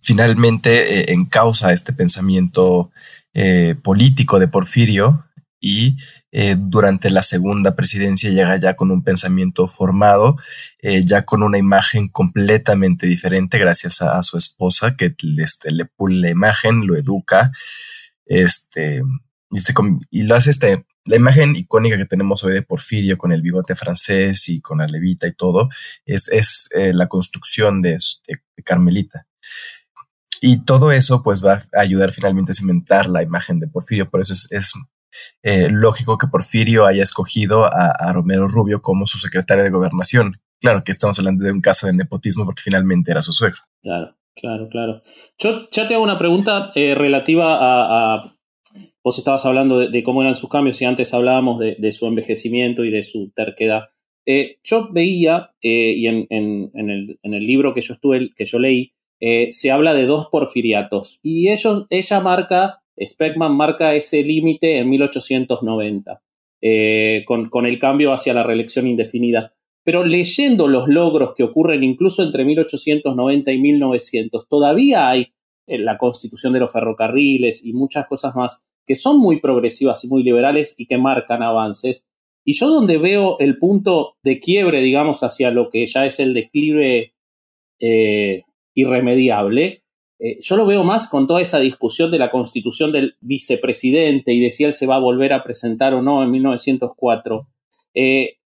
finalmente eh, encausa este pensamiento eh, político de Porfirio y eh, durante la segunda presidencia llega ya con un pensamiento formado, ya con una imagen completamente diferente gracias a, su esposa que este, le pule la imagen, lo educa, este, y, lo hace este, la imagen icónica que tenemos hoy de Porfirio con el bigote francés y con la levita y todo, es, es la construcción de, de Carmelita. Y todo eso pues va a ayudar finalmente a cimentar la imagen de Porfirio. Por eso es, eh, lógico que Porfirio haya escogido a, Romero Rubio como su secretario de gobernación. Claro que estamos hablando de un caso de nepotismo porque finalmente era su suegro. Claro, claro, claro. Yo ya te hago una pregunta eh, relativa a, Vos estabas hablando de, cómo eran sus cambios y antes hablábamos de, su envejecimiento y de su terquedad. Eh, yo veía, y en, en, el, en, el, libro que yo estuve, que yo leí, eh, se habla de dos porfiriatos y ellos, ella marca, Speckman marca ese límite en 1890, eh, con, con, el cambio hacia la reelección indefinida. Pero leyendo los logros que ocurren incluso entre 1890 y 1900, todavía hay la constitución de los ferrocarriles y muchas cosas más que son muy progresivas y muy liberales y que marcan avances. Y yo donde veo el punto de quiebre, digamos, hacia lo que ya es el declive eh, irremediable, eh, yo lo veo más con toda esa discusión de la constitución del vicepresidente y de si él se va a volver a presentar o no en 1904. Eh,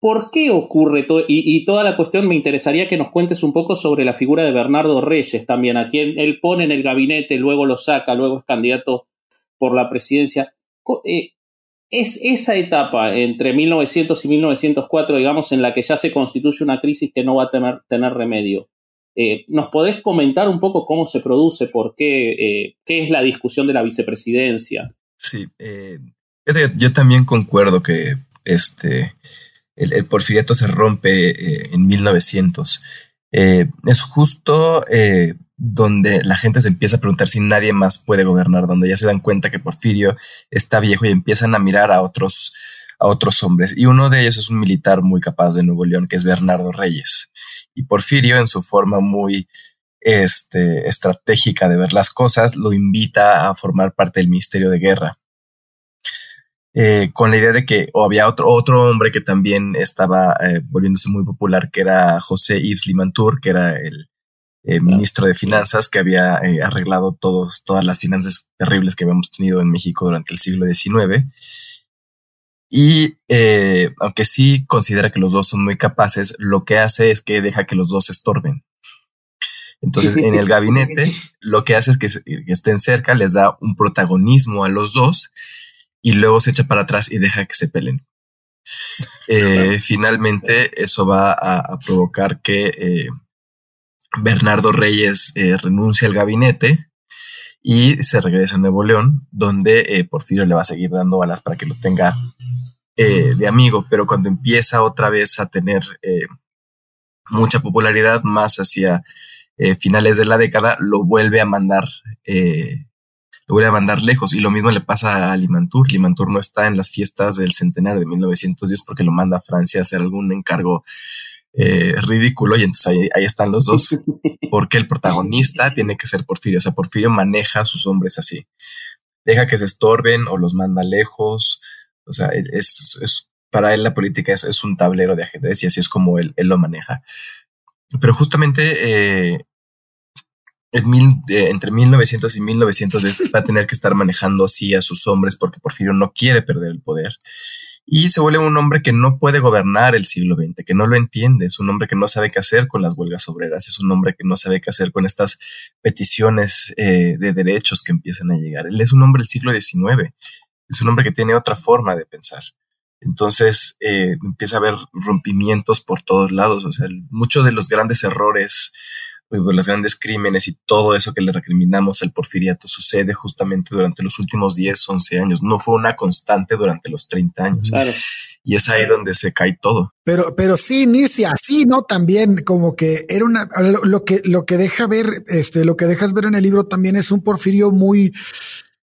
¿Por qué ocurre todo? Y, toda la cuestión me interesaría que nos cuentes un poco sobre la figura de Bernardo Reyes también, a quien él pone en el gabinete, luego lo saca, luego es candidato por la presidencia. Eh, es esa etapa entre 1900 y 1904, digamos, en la que ya se constituye una crisis que no va a tener, remedio. Eh, ¿Nos podés comentar un poco cómo se produce, por qué, eh, qué es la discusión de la vicepresidencia? Sí, yo también concuerdo que este, el, porfiriato se rompe en 1900. es justo donde la gente se empieza a preguntar si nadie más puede gobernar, donde ya se dan cuenta que Porfirio está viejo y empiezan a mirar a otros, a otros hombres. Y uno de ellos es un militar muy capaz de Nuevo León, que es Bernardo Reyes. Y Porfirio, en su forma muy este, estratégica de ver las cosas, lo invita a formar parte del Ministerio de Guerra. Eh, con la idea de que había otro, otro hombre que también estaba eh, volviéndose muy popular, que era José Yves Limantour, que era el, eh, ministro de Finanzas que había arreglado todos, todas las finanzas terribles que habíamos tenido en México durante el siglo XIX. Y aunque sí considera que los dos son muy capaces, lo que hace es que deja que los dos estorben. Entonces, en el gabinete, lo que hace es que, estén cerca, les da un protagonismo a los dos y luego se echa para atrás y deja que se pelen. finalmente, eso va a, provocar que Bernardo Reyes eh, renuncia al gabinete y se regresa a Nuevo León, donde eh, Porfirio le va a seguir dando balas para que lo tenga eh, de amigo, pero cuando empieza otra vez a tener mucha popularidad, más hacia finales de la década, lo vuelve a mandar, lo vuelve a mandar lejos. Y lo mismo le pasa a Limantour. Limantour no está en las fiestas del centenario de 1910 porque lo manda a Francia a hacer algún encargo eh, ridículo y entonces ahí, están los dos, porque el protagonista tiene que ser Porfirio, o sea, Porfirio maneja a sus hombres así, deja que se estorben o los manda lejos, o sea, es, para él la política es, un tablero de ajedrez y así es como él, lo maneja. Pero justamente eh, en eh, entre 1900 y 1900 va a tener que estar manejando así a sus hombres porque Porfirio no quiere perder el poder y se vuelve un hombre que no puede gobernar el siglo XX, que no lo entiende, es un hombre que no sabe qué hacer con las huelgas obreras, es un hombre que no sabe qué hacer con estas peticiones eh, de derechos que empiezan a llegar. Él es un hombre del siglo XIX, es un hombre que tiene otra forma de pensar. Entonces eh, empieza a haber rompimientos por todos lados, o sea, muchos de los grandes errores pues, los grandes crímenes y todo eso que le recriminamos al porfiriato sucede justamente durante los últimos 10, 11 años. No fue una constante durante los 30 años. Claro. Y es ahí donde se cae todo. Pero, pero sí inicia así, ¿no? También como que era una, lo, que, lo que deja ver, este, lo que dejas ver en el libro también es un porfirio muy,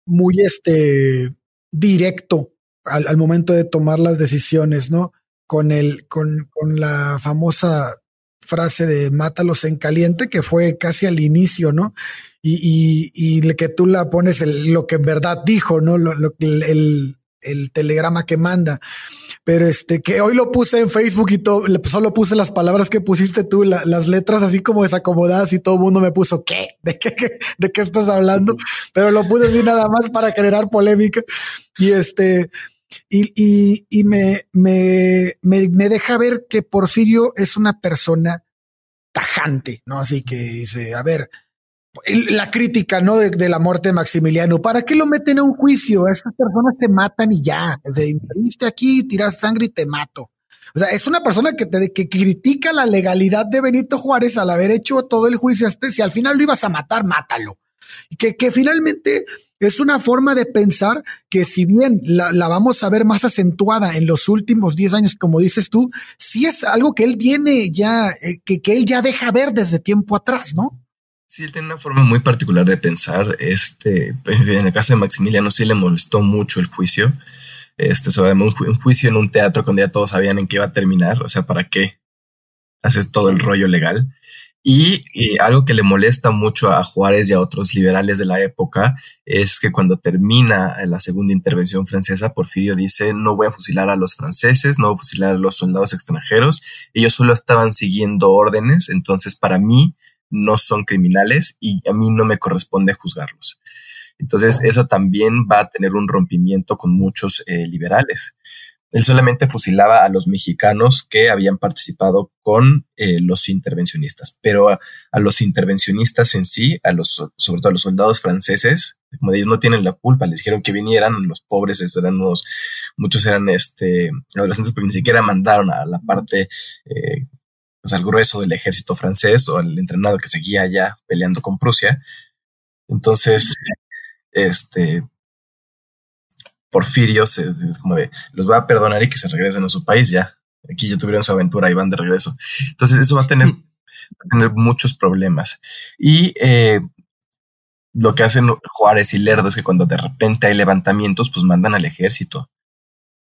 muy, este, directo al, al momento de tomar las decisiones, ¿no? Con el, con, con la famosa frase de mátalos en caliente, que fue casi al inicio, ¿no? Y, y, y que tú la pones lo que en verdad dijo, ¿no? Lo, el, el, telegrama que manda. Pero este, que hoy lo puse en Facebook y todo, solo puse las palabras que pusiste tú, las letras así como desacomodadas y todo el mundo me puso, ¿qué? ¿De qué, ¿De qué estás hablando? Pero lo puse así nada más para generar polémica. Y este, y, y, me, me, me, deja ver que Porfirio es una persona tajante, ¿no? Así que dice, a ver, la crítica, ¿no? De, la muerte de Maximiliano, ¿para qué lo meten a un juicio? Esas personas te matan y ya, de aquí, tiras sangre y te mato. O sea, es una persona que, te, que critica la legalidad de Benito Juárez al haber hecho todo el juicio este. Si al final lo ibas a matar, mátalo. Que, que finalmente es una forma de pensar que si bien la, vamos a ver más acentuada en los últimos 10 años, como dices tú, sí es algo que él viene ya, eh, que, que él ya deja ver desde tiempo atrás, ¿no? Sí, él tiene una forma muy particular de pensar. Este, en el caso de Maximiliano sí le molestó mucho el juicio. Este, sobre un, un juicio en un teatro cuando ya todos sabían en qué iba a terminar. O sea, ¿para qué haces todo el rollo legal? Y, algo que le molesta mucho a Juárez y a otros liberales de la época es que cuando termina la segunda intervención francesa, Porfirio dice, no voy a fusilar a los franceses, no voy a fusilar a los soldados extranjeros, ellos solo estaban siguiendo órdenes, entonces para mí no son criminales y a mí no me corresponde juzgarlos. Entonces eso también va a tener un rompimiento con muchos eh, liberales. Él solamente fusilaba a los mexicanos que habían participado con eh, los intervencionistas, pero a, los intervencionistas en sí, a los, sobre todo a los soldados franceses, como ellos no tienen la culpa, les dijeron que vinieran, los pobres eran unos, muchos eran este, adolescentes porque ni siquiera mandaron a la parte, eh, pues, al grueso del ejército francés o al entrenado que seguía allá peleando con Prusia. Entonces, este, Porfirio se, es como de, los va a perdonar y que se regresen a su país ya. Aquí ya tuvieron su aventura y van de regreso. Entonces eso va a tener, tener muchos problemas. Y eh, lo que hacen Juárez y Lerdo es que cuando de repente hay levantamientos, pues mandan al ejército.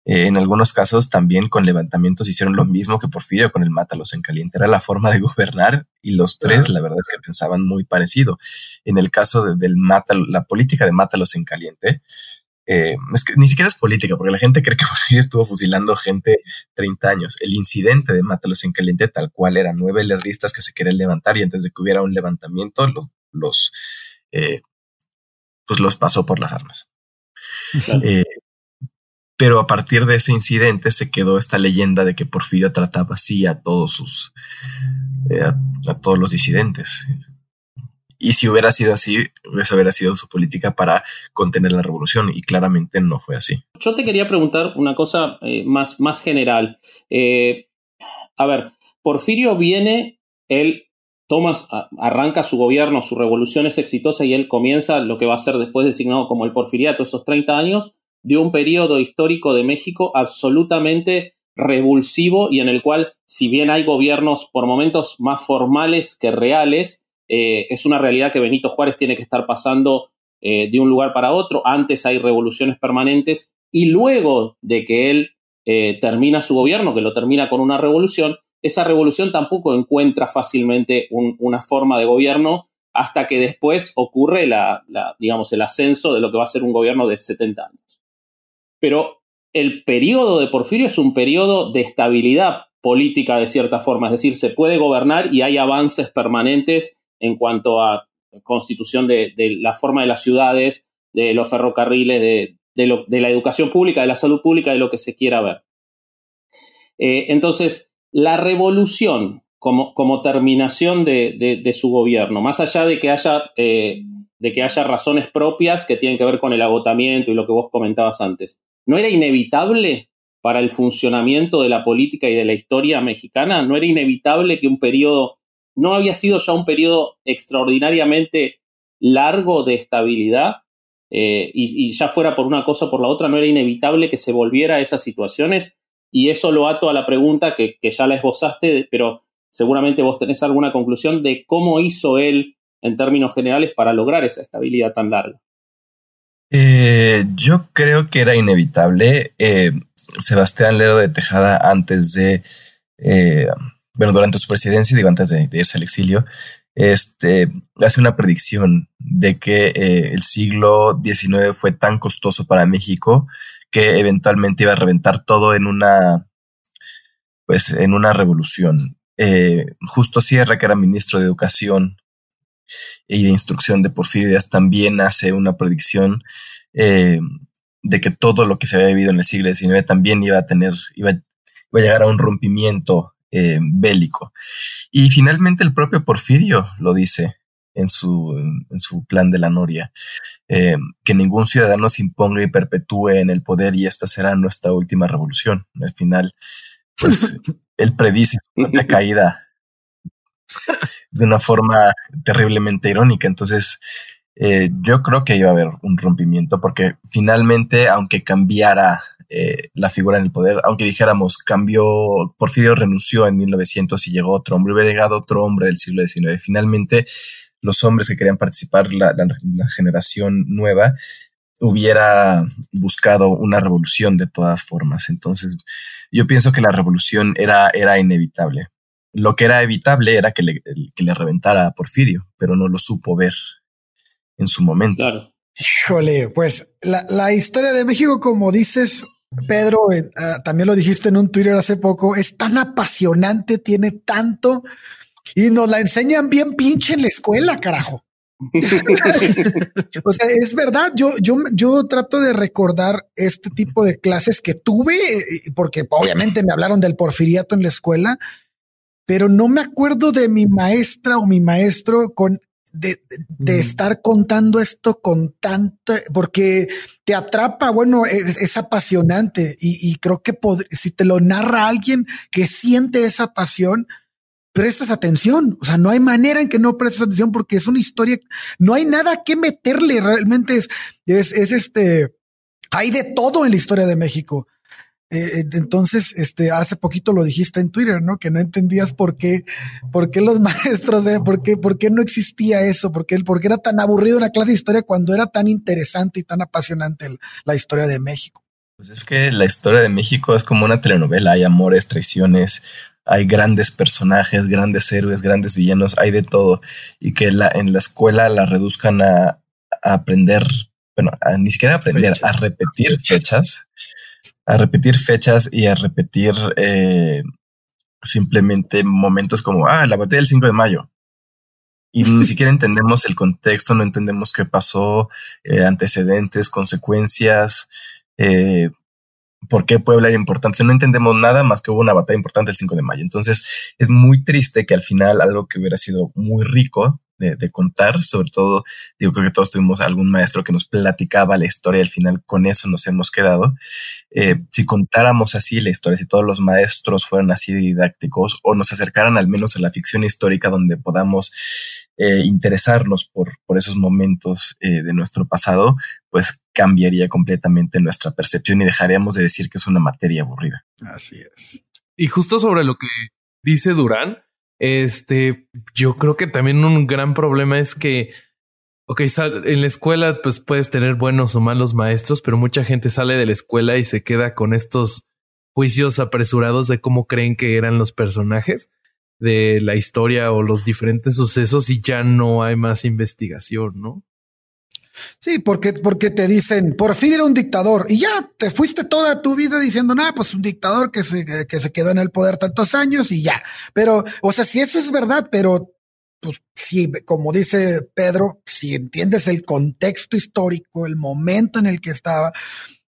Eh, en algunos casos también con levantamientos hicieron lo mismo que Porfirio con el Mátalos en caliente. Era la forma de gobernar y los tres, la verdad es que pensaban muy parecido. En el caso del Mátalos, la política de Mátalos en caliente, eh, es que ni siquiera es política, porque la gente cree que estuvo fusilando gente 30 años. El incidente de Mátalos en Caliente, tal cual, eran nueve lerdistas que se querían levantar y antes de que hubiera un levantamiento, los, eh, pues los pasó por las armas. Eh, pero a partir de ese incidente se quedó esta leyenda de que Porfirio trataba así a todos sus, a todos los disidentes. Y si hubiera sido así, esa hubiera sido su política para contener la revolución y claramente no fue así. Yo te quería preguntar una cosa eh, más, más general. Eh, a ver, Porfirio viene, él toma, arranca su gobierno, su revolución es exitosa y él comienza lo que va a ser después designado como el porfiriato, esos 30 años, de un periodo histórico de México absolutamente revulsivo y en el cual, si bien hay gobiernos por momentos más formales que reales, eh, es una realidad que Benito Juárez tiene que estar pasando eh, de un lugar para otro. Antes hay revoluciones permanentes y luego de que él eh, termina su gobierno, que lo termina con una revolución, esa revolución tampoco encuentra fácilmente una forma de gobierno hasta que después ocurre la, digamos, el ascenso de lo que va a ser un gobierno de 70 años. Pero el periodo de Porfirio es un periodo de estabilidad política de cierta forma, es decir, se puede gobernar y hay avances permanentes en cuanto a constitución de, la forma de las ciudades, de los ferrocarriles, de, la educación pública, de la salud pública, de lo que se quiera ver. Eh, entonces, la revolución como, como terminación de, su gobierno, más allá de que, haya, eh, de que haya razones propias que tienen que ver con el agotamiento y lo que vos comentabas antes, ¿no era inevitable para el funcionamiento de la política y de la historia mexicana? ¿No era inevitable que un periodo no había sido ya un periodo extraordinariamente largo de estabilidad eh, y, ya fuera por una cosa o por la otra, no era inevitable que se volviera a esas situaciones. Y eso lo ato a la pregunta que, ya la esbozaste, pero seguramente vos tenés alguna conclusión de cómo hizo él en términos generales para lograr esa estabilidad tan larga. Eh, yo creo que era inevitable. Eh, Sebastián Lero de Tejada antes de bueno, durante su presidencia, digo, antes de, irse al exilio, este, hace una predicción de que eh, el siglo XIX fue tan costoso para México que eventualmente iba a reventar todo en una, pues, en una revolución. Eh, Justo Sierra, que era ministro de Educación y de Instrucción de Porfirio Díaz, también hace una predicción eh, de que todo lo que se había vivido en el siglo XIX también iba a tener, iba, iba a llegar a un rompimiento eh, bélico. Y finalmente el propio Porfirio lo dice en su, en su plan de la Noria, eh, que ningún ciudadano se imponga y perpetúe en el poder y esta será nuestra última revolución. Al final, pues él predice su caída de una forma terriblemente irónica. Entonces, eh, yo creo que iba a haber un rompimiento porque finalmente, aunque cambiara eh, la figura en el poder, aunque dijéramos cambió, Porfirio renunció en 1900 y llegó otro hombre, hubiera llegado otro hombre del siglo XIX. Finalmente, los hombres que querían participar, la, generación nueva, hubiera buscado una revolución de todas formas. Entonces, yo pienso que la revolución era, era inevitable. lo que era evitable era que le, que le reventara a Porfirio, pero no lo supo ver en su momento. Claro. Híjole, pues la, la historia de México, como dices, Pedro, eh, ah, también lo dijiste en un Twitter hace poco, es tan apasionante, tiene tanto y nos la enseñan bien pinche en la escuela, carajo. o sea, es verdad, yo, yo, yo trato de recordar este tipo de clases que tuve, eh, porque obviamente me hablaron del porfiriato en la escuela, pero no me acuerdo de mi maestra o mi maestro con de, de, estar contando esto con tanto, porque te atrapa, bueno, es, es apasionante y, y, creo que si te lo narra alguien que siente esa pasión, prestas atención. O sea, no hay manera en que no prestes atención porque es una historia, no hay nada que meterle, realmente es, es, es este, hay de todo en la historia de México. Eh, entonces, este, hace poquito lo dijiste en Twitter, ¿no? Que no entendías por qué, por qué los maestros de, por qué, por qué no existía eso, por qué, por qué era tan aburrido una clase de historia cuando era tan interesante y tan apasionante el, la historia de México. Pues es que la historia de México es como una telenovela, hay amores, traiciones, hay grandes personajes, grandes héroes, grandes villanos, hay de todo. Y que la, en la escuela la reduzcan a, a aprender, bueno, a, ni siquiera aprender, fechas. a repetir fechas a repetir fechas y a repetir eh, simplemente momentos como, ah, la batalla del 5 de mayo. Y ni siquiera entendemos el contexto, no entendemos qué pasó, eh, antecedentes, consecuencias, eh, por qué Puebla era importante. No entendemos nada más que hubo una batalla importante el 5 de mayo. Entonces es muy triste que al final algo que hubiera sido muy rico de, de, contar, sobre todo, digo, creo que todos tuvimos algún maestro que nos platicaba la historia, al final con eso nos hemos quedado. Eh, si contáramos así la historia, si todos los maestros fueran así didácticos o nos acercaran al menos a la ficción histórica donde podamos eh, interesarnos por, por esos momentos eh, de nuestro pasado, pues cambiaría completamente nuestra percepción y dejaríamos de decir que es una materia aburrida. Así es. Y justo sobre lo que dice Durán, este, yo creo que también un gran problema es que, ok, en la escuela pues puedes tener buenos o malos maestros, pero mucha gente sale de la escuela y se queda con estos juicios apresurados de cómo creen que eran los personajes de la historia o los diferentes sucesos y ya no hay más investigación, ¿no? Sí, porque, porque te dicen, por fin era un dictador y ya te fuiste toda tu vida diciendo, nada, pues un dictador que se, que se quedó en el poder tantos años y ya. Pero, o sea, si eso es verdad, pero pues si, como dice Pedro, si entiendes el contexto histórico, el momento en el que estaba,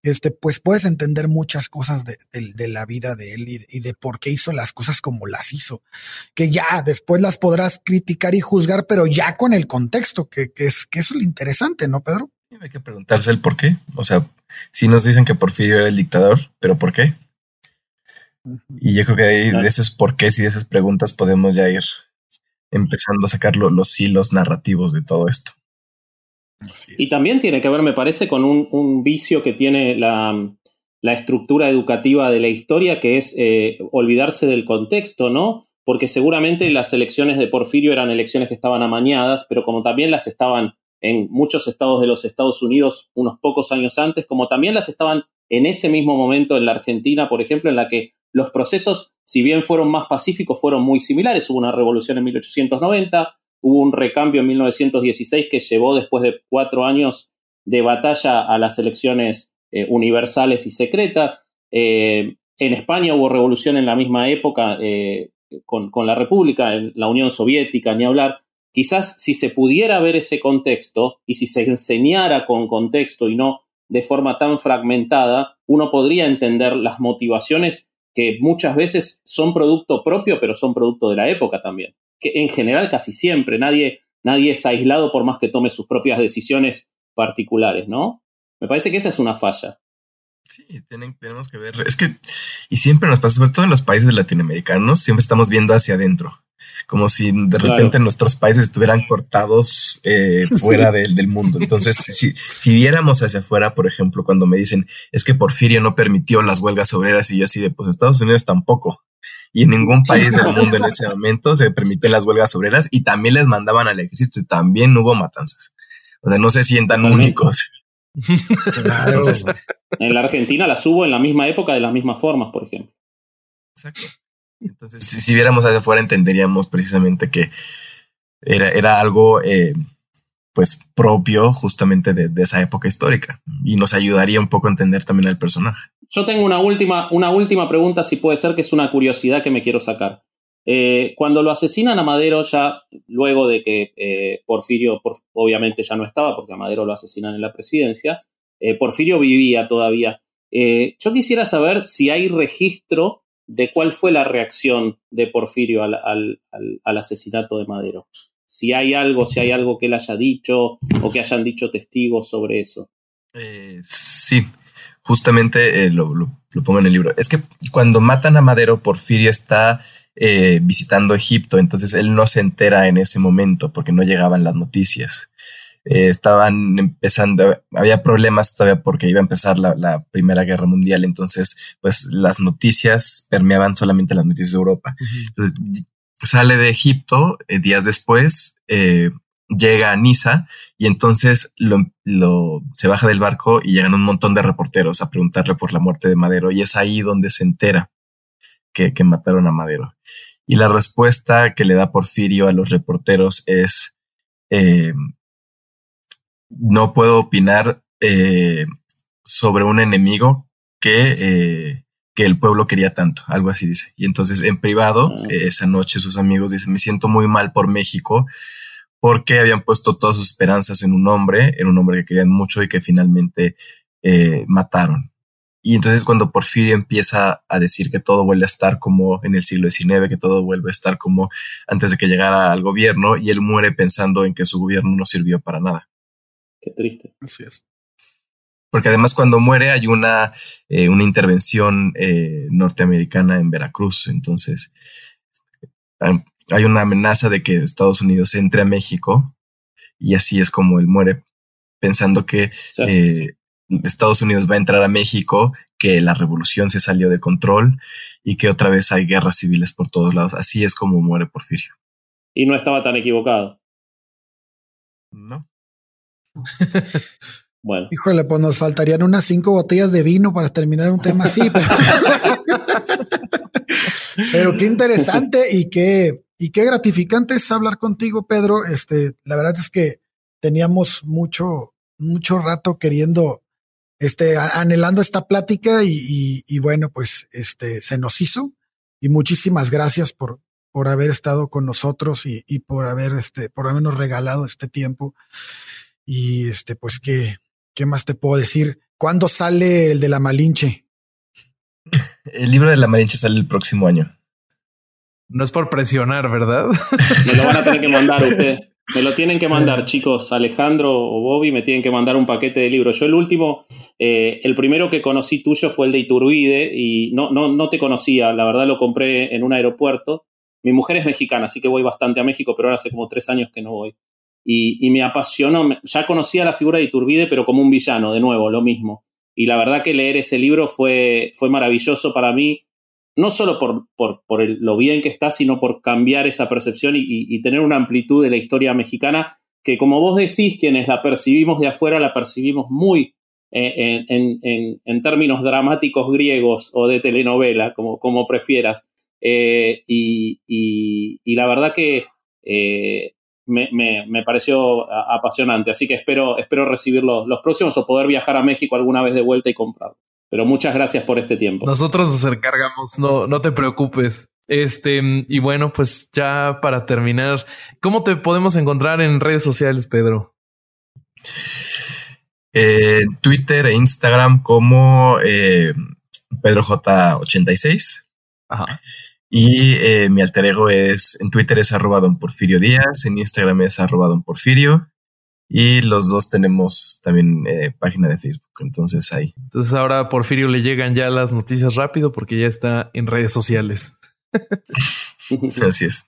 este, pues puedes entender muchas cosas de, de, de la vida de él y, y, de por qué hizo las cosas como las hizo, que ya después las podrás criticar y juzgar, pero ya con el contexto, que, que es, que eso es lo interesante, ¿no, Pedro? Hay que preguntarse el por qué. O sea, si nos dicen que Porfirio era el dictador, pero ¿por qué? Y yo creo que ahí de esos por qué y de esas preguntas podemos ya ir empezando a sacar lo, los hilos narrativos de todo esto. Y también tiene que ver, me parece, con un, vicio que tiene la, la, estructura educativa de la historia, que es eh, olvidarse del contexto, ¿no? Porque seguramente las elecciones de Porfirio eran elecciones que estaban amañadas, pero como también las estaban en muchos estados de los Estados Unidos unos pocos años antes, como también las estaban en ese mismo momento en la Argentina, por ejemplo, en la que los procesos, si bien fueron más pacíficos, fueron muy similares. Hubo una revolución en 1890, hubo un recambio en 1916 que llevó después de cuatro años de batalla a las elecciones eh, universales y secretas. Eh, en España hubo revolución en la misma época eh, con, con, la República, en la Unión Soviética, ni hablar. Quizás si se pudiera ver ese contexto y si se enseñara con contexto y no de forma tan fragmentada, uno podría entender las motivaciones que muchas veces son producto propio, pero son producto de la época también que en general casi siempre, nadie, nadie es aislado por más que tome sus propias decisiones particulares, ¿no? Me parece que esa es una falla. Sí, tienen, tenemos que ver. Es que, y siempre nos pasa, sobre todo en los países latinoamericanos, siempre estamos viendo hacia adentro. Como si de repente claro. nuestros países estuvieran cortados eh, fuera sí. del, del, mundo. Entonces, si, si viéramos hacia afuera, por ejemplo, cuando me dicen es que Porfirio no permitió las huelgas obreras y yo así de pues Estados Unidos tampoco y en ningún país del mundo en ese momento se permiten las huelgas obreras y también les mandaban al ejército y también hubo matanzas. O sea, no se sientan únicos. Claro. Entonces, en la Argentina las hubo en la misma época de las mismas formas, por ejemplo. Exacto. Entonces, si, si viéramos hacia afuera, entenderíamos precisamente que era, era algo eh, pues propio justamente de, esa época histórica y nos ayudaría un poco a entender también al personaje. Yo tengo una última, una última pregunta, si puede ser, que es una curiosidad que me quiero sacar. Eh, cuando lo asesinan a Madero, ya luego de que eh, Porfirio, por, obviamente ya no estaba, porque a Madero lo asesinan en la presidencia, eh, Porfirio vivía todavía. Yo quisiera saber si hay registro de cuál fue la reacción de Porfirio al, al, al asesinato de Madero si hay algo, si hay algo que él haya dicho o que hayan dicho testigos sobre eso. Eh, sí, justamente eh, lo, lo, lo, pongo en el libro. Es que cuando matan a Madero, Porfirio está eh, visitando Egipto, entonces él no se entera en ese momento porque no llegaban las noticias. Eh, estaban empezando, había problemas todavía porque iba a empezar la, la, Primera Guerra Mundial, entonces pues las noticias permeaban solamente las noticias de Europa. Uh -huh. Entonces sale de Egipto eh, días después, eh, llega a Niza y entonces lo, lo, se baja del barco y llegan un montón de reporteros a preguntarle por la muerte de Madero y es ahí donde se entera que, que mataron a Madero. Y la respuesta que le da Porfirio a los reporteros es eh, no puedo opinar sobre un enemigo que que el pueblo quería tanto, algo así dice. Y entonces en privado, eh, esa noche sus amigos dicen, me siento muy mal por México porque habían puesto todas sus esperanzas en un hombre, en un hombre que querían mucho y que finalmente eh, mataron. Y entonces cuando Porfirio empieza a decir que todo vuelve a estar como en el siglo XIX, que todo vuelve a estar como antes de que llegara al gobierno, y él muere pensando en que su gobierno no sirvió para nada. Qué triste. Así es porque además cuando muere hay una, eh, una intervención eh, norteamericana en Veracruz, entonces hay una amenaza de que Estados Unidos entre a México y así es como él muere pensando que sí. eh, Estados Unidos va a entrar a México, que la revolución se salió de control y que otra vez hay guerras civiles por todos lados. Así es como muere Porfirio. Y no estaba tan equivocado. No. Bueno. Híjole, pues nos faltarían unas cinco botellas de vino para terminar un tema así. Pero, qué interesante y qué, y qué gratificante es hablar contigo, Pedro. Este, la verdad es que teníamos mucho, mucho rato queriendo, este, anhelando esta plática y, y, y bueno, pues este, se nos hizo. Y muchísimas gracias por, por haber estado con nosotros y, y por haber, este, por habernos regalado este tiempo. Y este, pues que, ¿Qué más te puedo decir? ¿Cuándo sale el de la Malinche? El libro de la Malinche sale el próximo año. No es por presionar, ¿verdad? Me lo van a tener que mandar usted. Me lo tienen que mandar, chicos. Alejandro o Bobby me tienen que mandar un paquete de libros. Yo el último, eh, el primero que conocí tuyo fue el de Iturbide y no, no, no te conocía. La verdad lo compré en un aeropuerto. Mi mujer es mexicana, así que voy bastante a México, pero ahora hace como tres años que no voy y, me apasionó. Ya conocía la figura de Iturbide, pero como un villano, de nuevo, lo mismo. Y la verdad que leer ese libro fue, fue maravilloso para mí, no solo por, por, por lo bien que está, sino por cambiar esa percepción y, tener una amplitud de la historia mexicana que, como vos decís, quienes la percibimos de afuera, la percibimos muy eh, en, en, en, términos dramáticos griegos o de telenovela, como, como prefieras. Eh, y, y, la verdad que eh, me, me, me, pareció apasionante. Así que espero, espero recibir los, los, próximos o poder viajar a México alguna vez de vuelta y comprarlo. Pero muchas gracias por este tiempo. Nosotros nos encargamos, no, no te preocupes. Este, y bueno, pues ya para terminar, ¿cómo te podemos encontrar en redes sociales, Pedro? Eh, Twitter e Instagram como eh, PedroJ86. Ajá. Y eh, mi alter ego es, en Twitter es arroba don Porfirio Díaz, en Instagram es arroba don Porfirio. Y los dos tenemos también eh, página de Facebook, entonces ahí. Entonces ahora a Porfirio le llegan ya las noticias rápido porque ya está en redes sociales. Así es.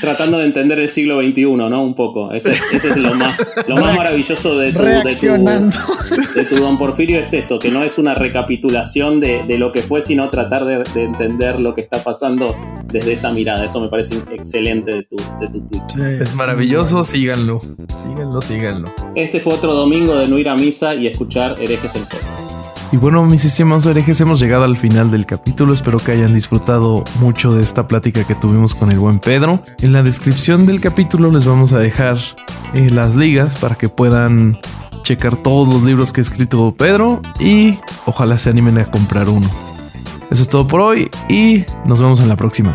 Tratando de entender el siglo XXI, ¿no? Un poco. Ese, ese es lo más, lo más maravilloso de tu, de, tu, de tu Don Porfirio, es eso, que no es una recapitulación de, de lo que fue, sino tratar de, de, entender lo que está pasando desde esa mirada. Eso me parece excelente de tu, de tu es maravilloso, síganlo. Síganlo, síganlo. Este fue otro domingo de no ir a misa y escuchar herejes en podcast. Y bueno, mis estimados herejes, hemos llegado al final del capítulo. Espero que hayan disfrutado mucho de esta plática que tuvimos con el buen Pedro. En la descripción del capítulo les vamos a dejar eh, las ligas para que puedan checar todos los libros que ha escrito Pedro y ojalá se animen a comprar uno. Eso es todo por hoy y nos vemos en la próxima.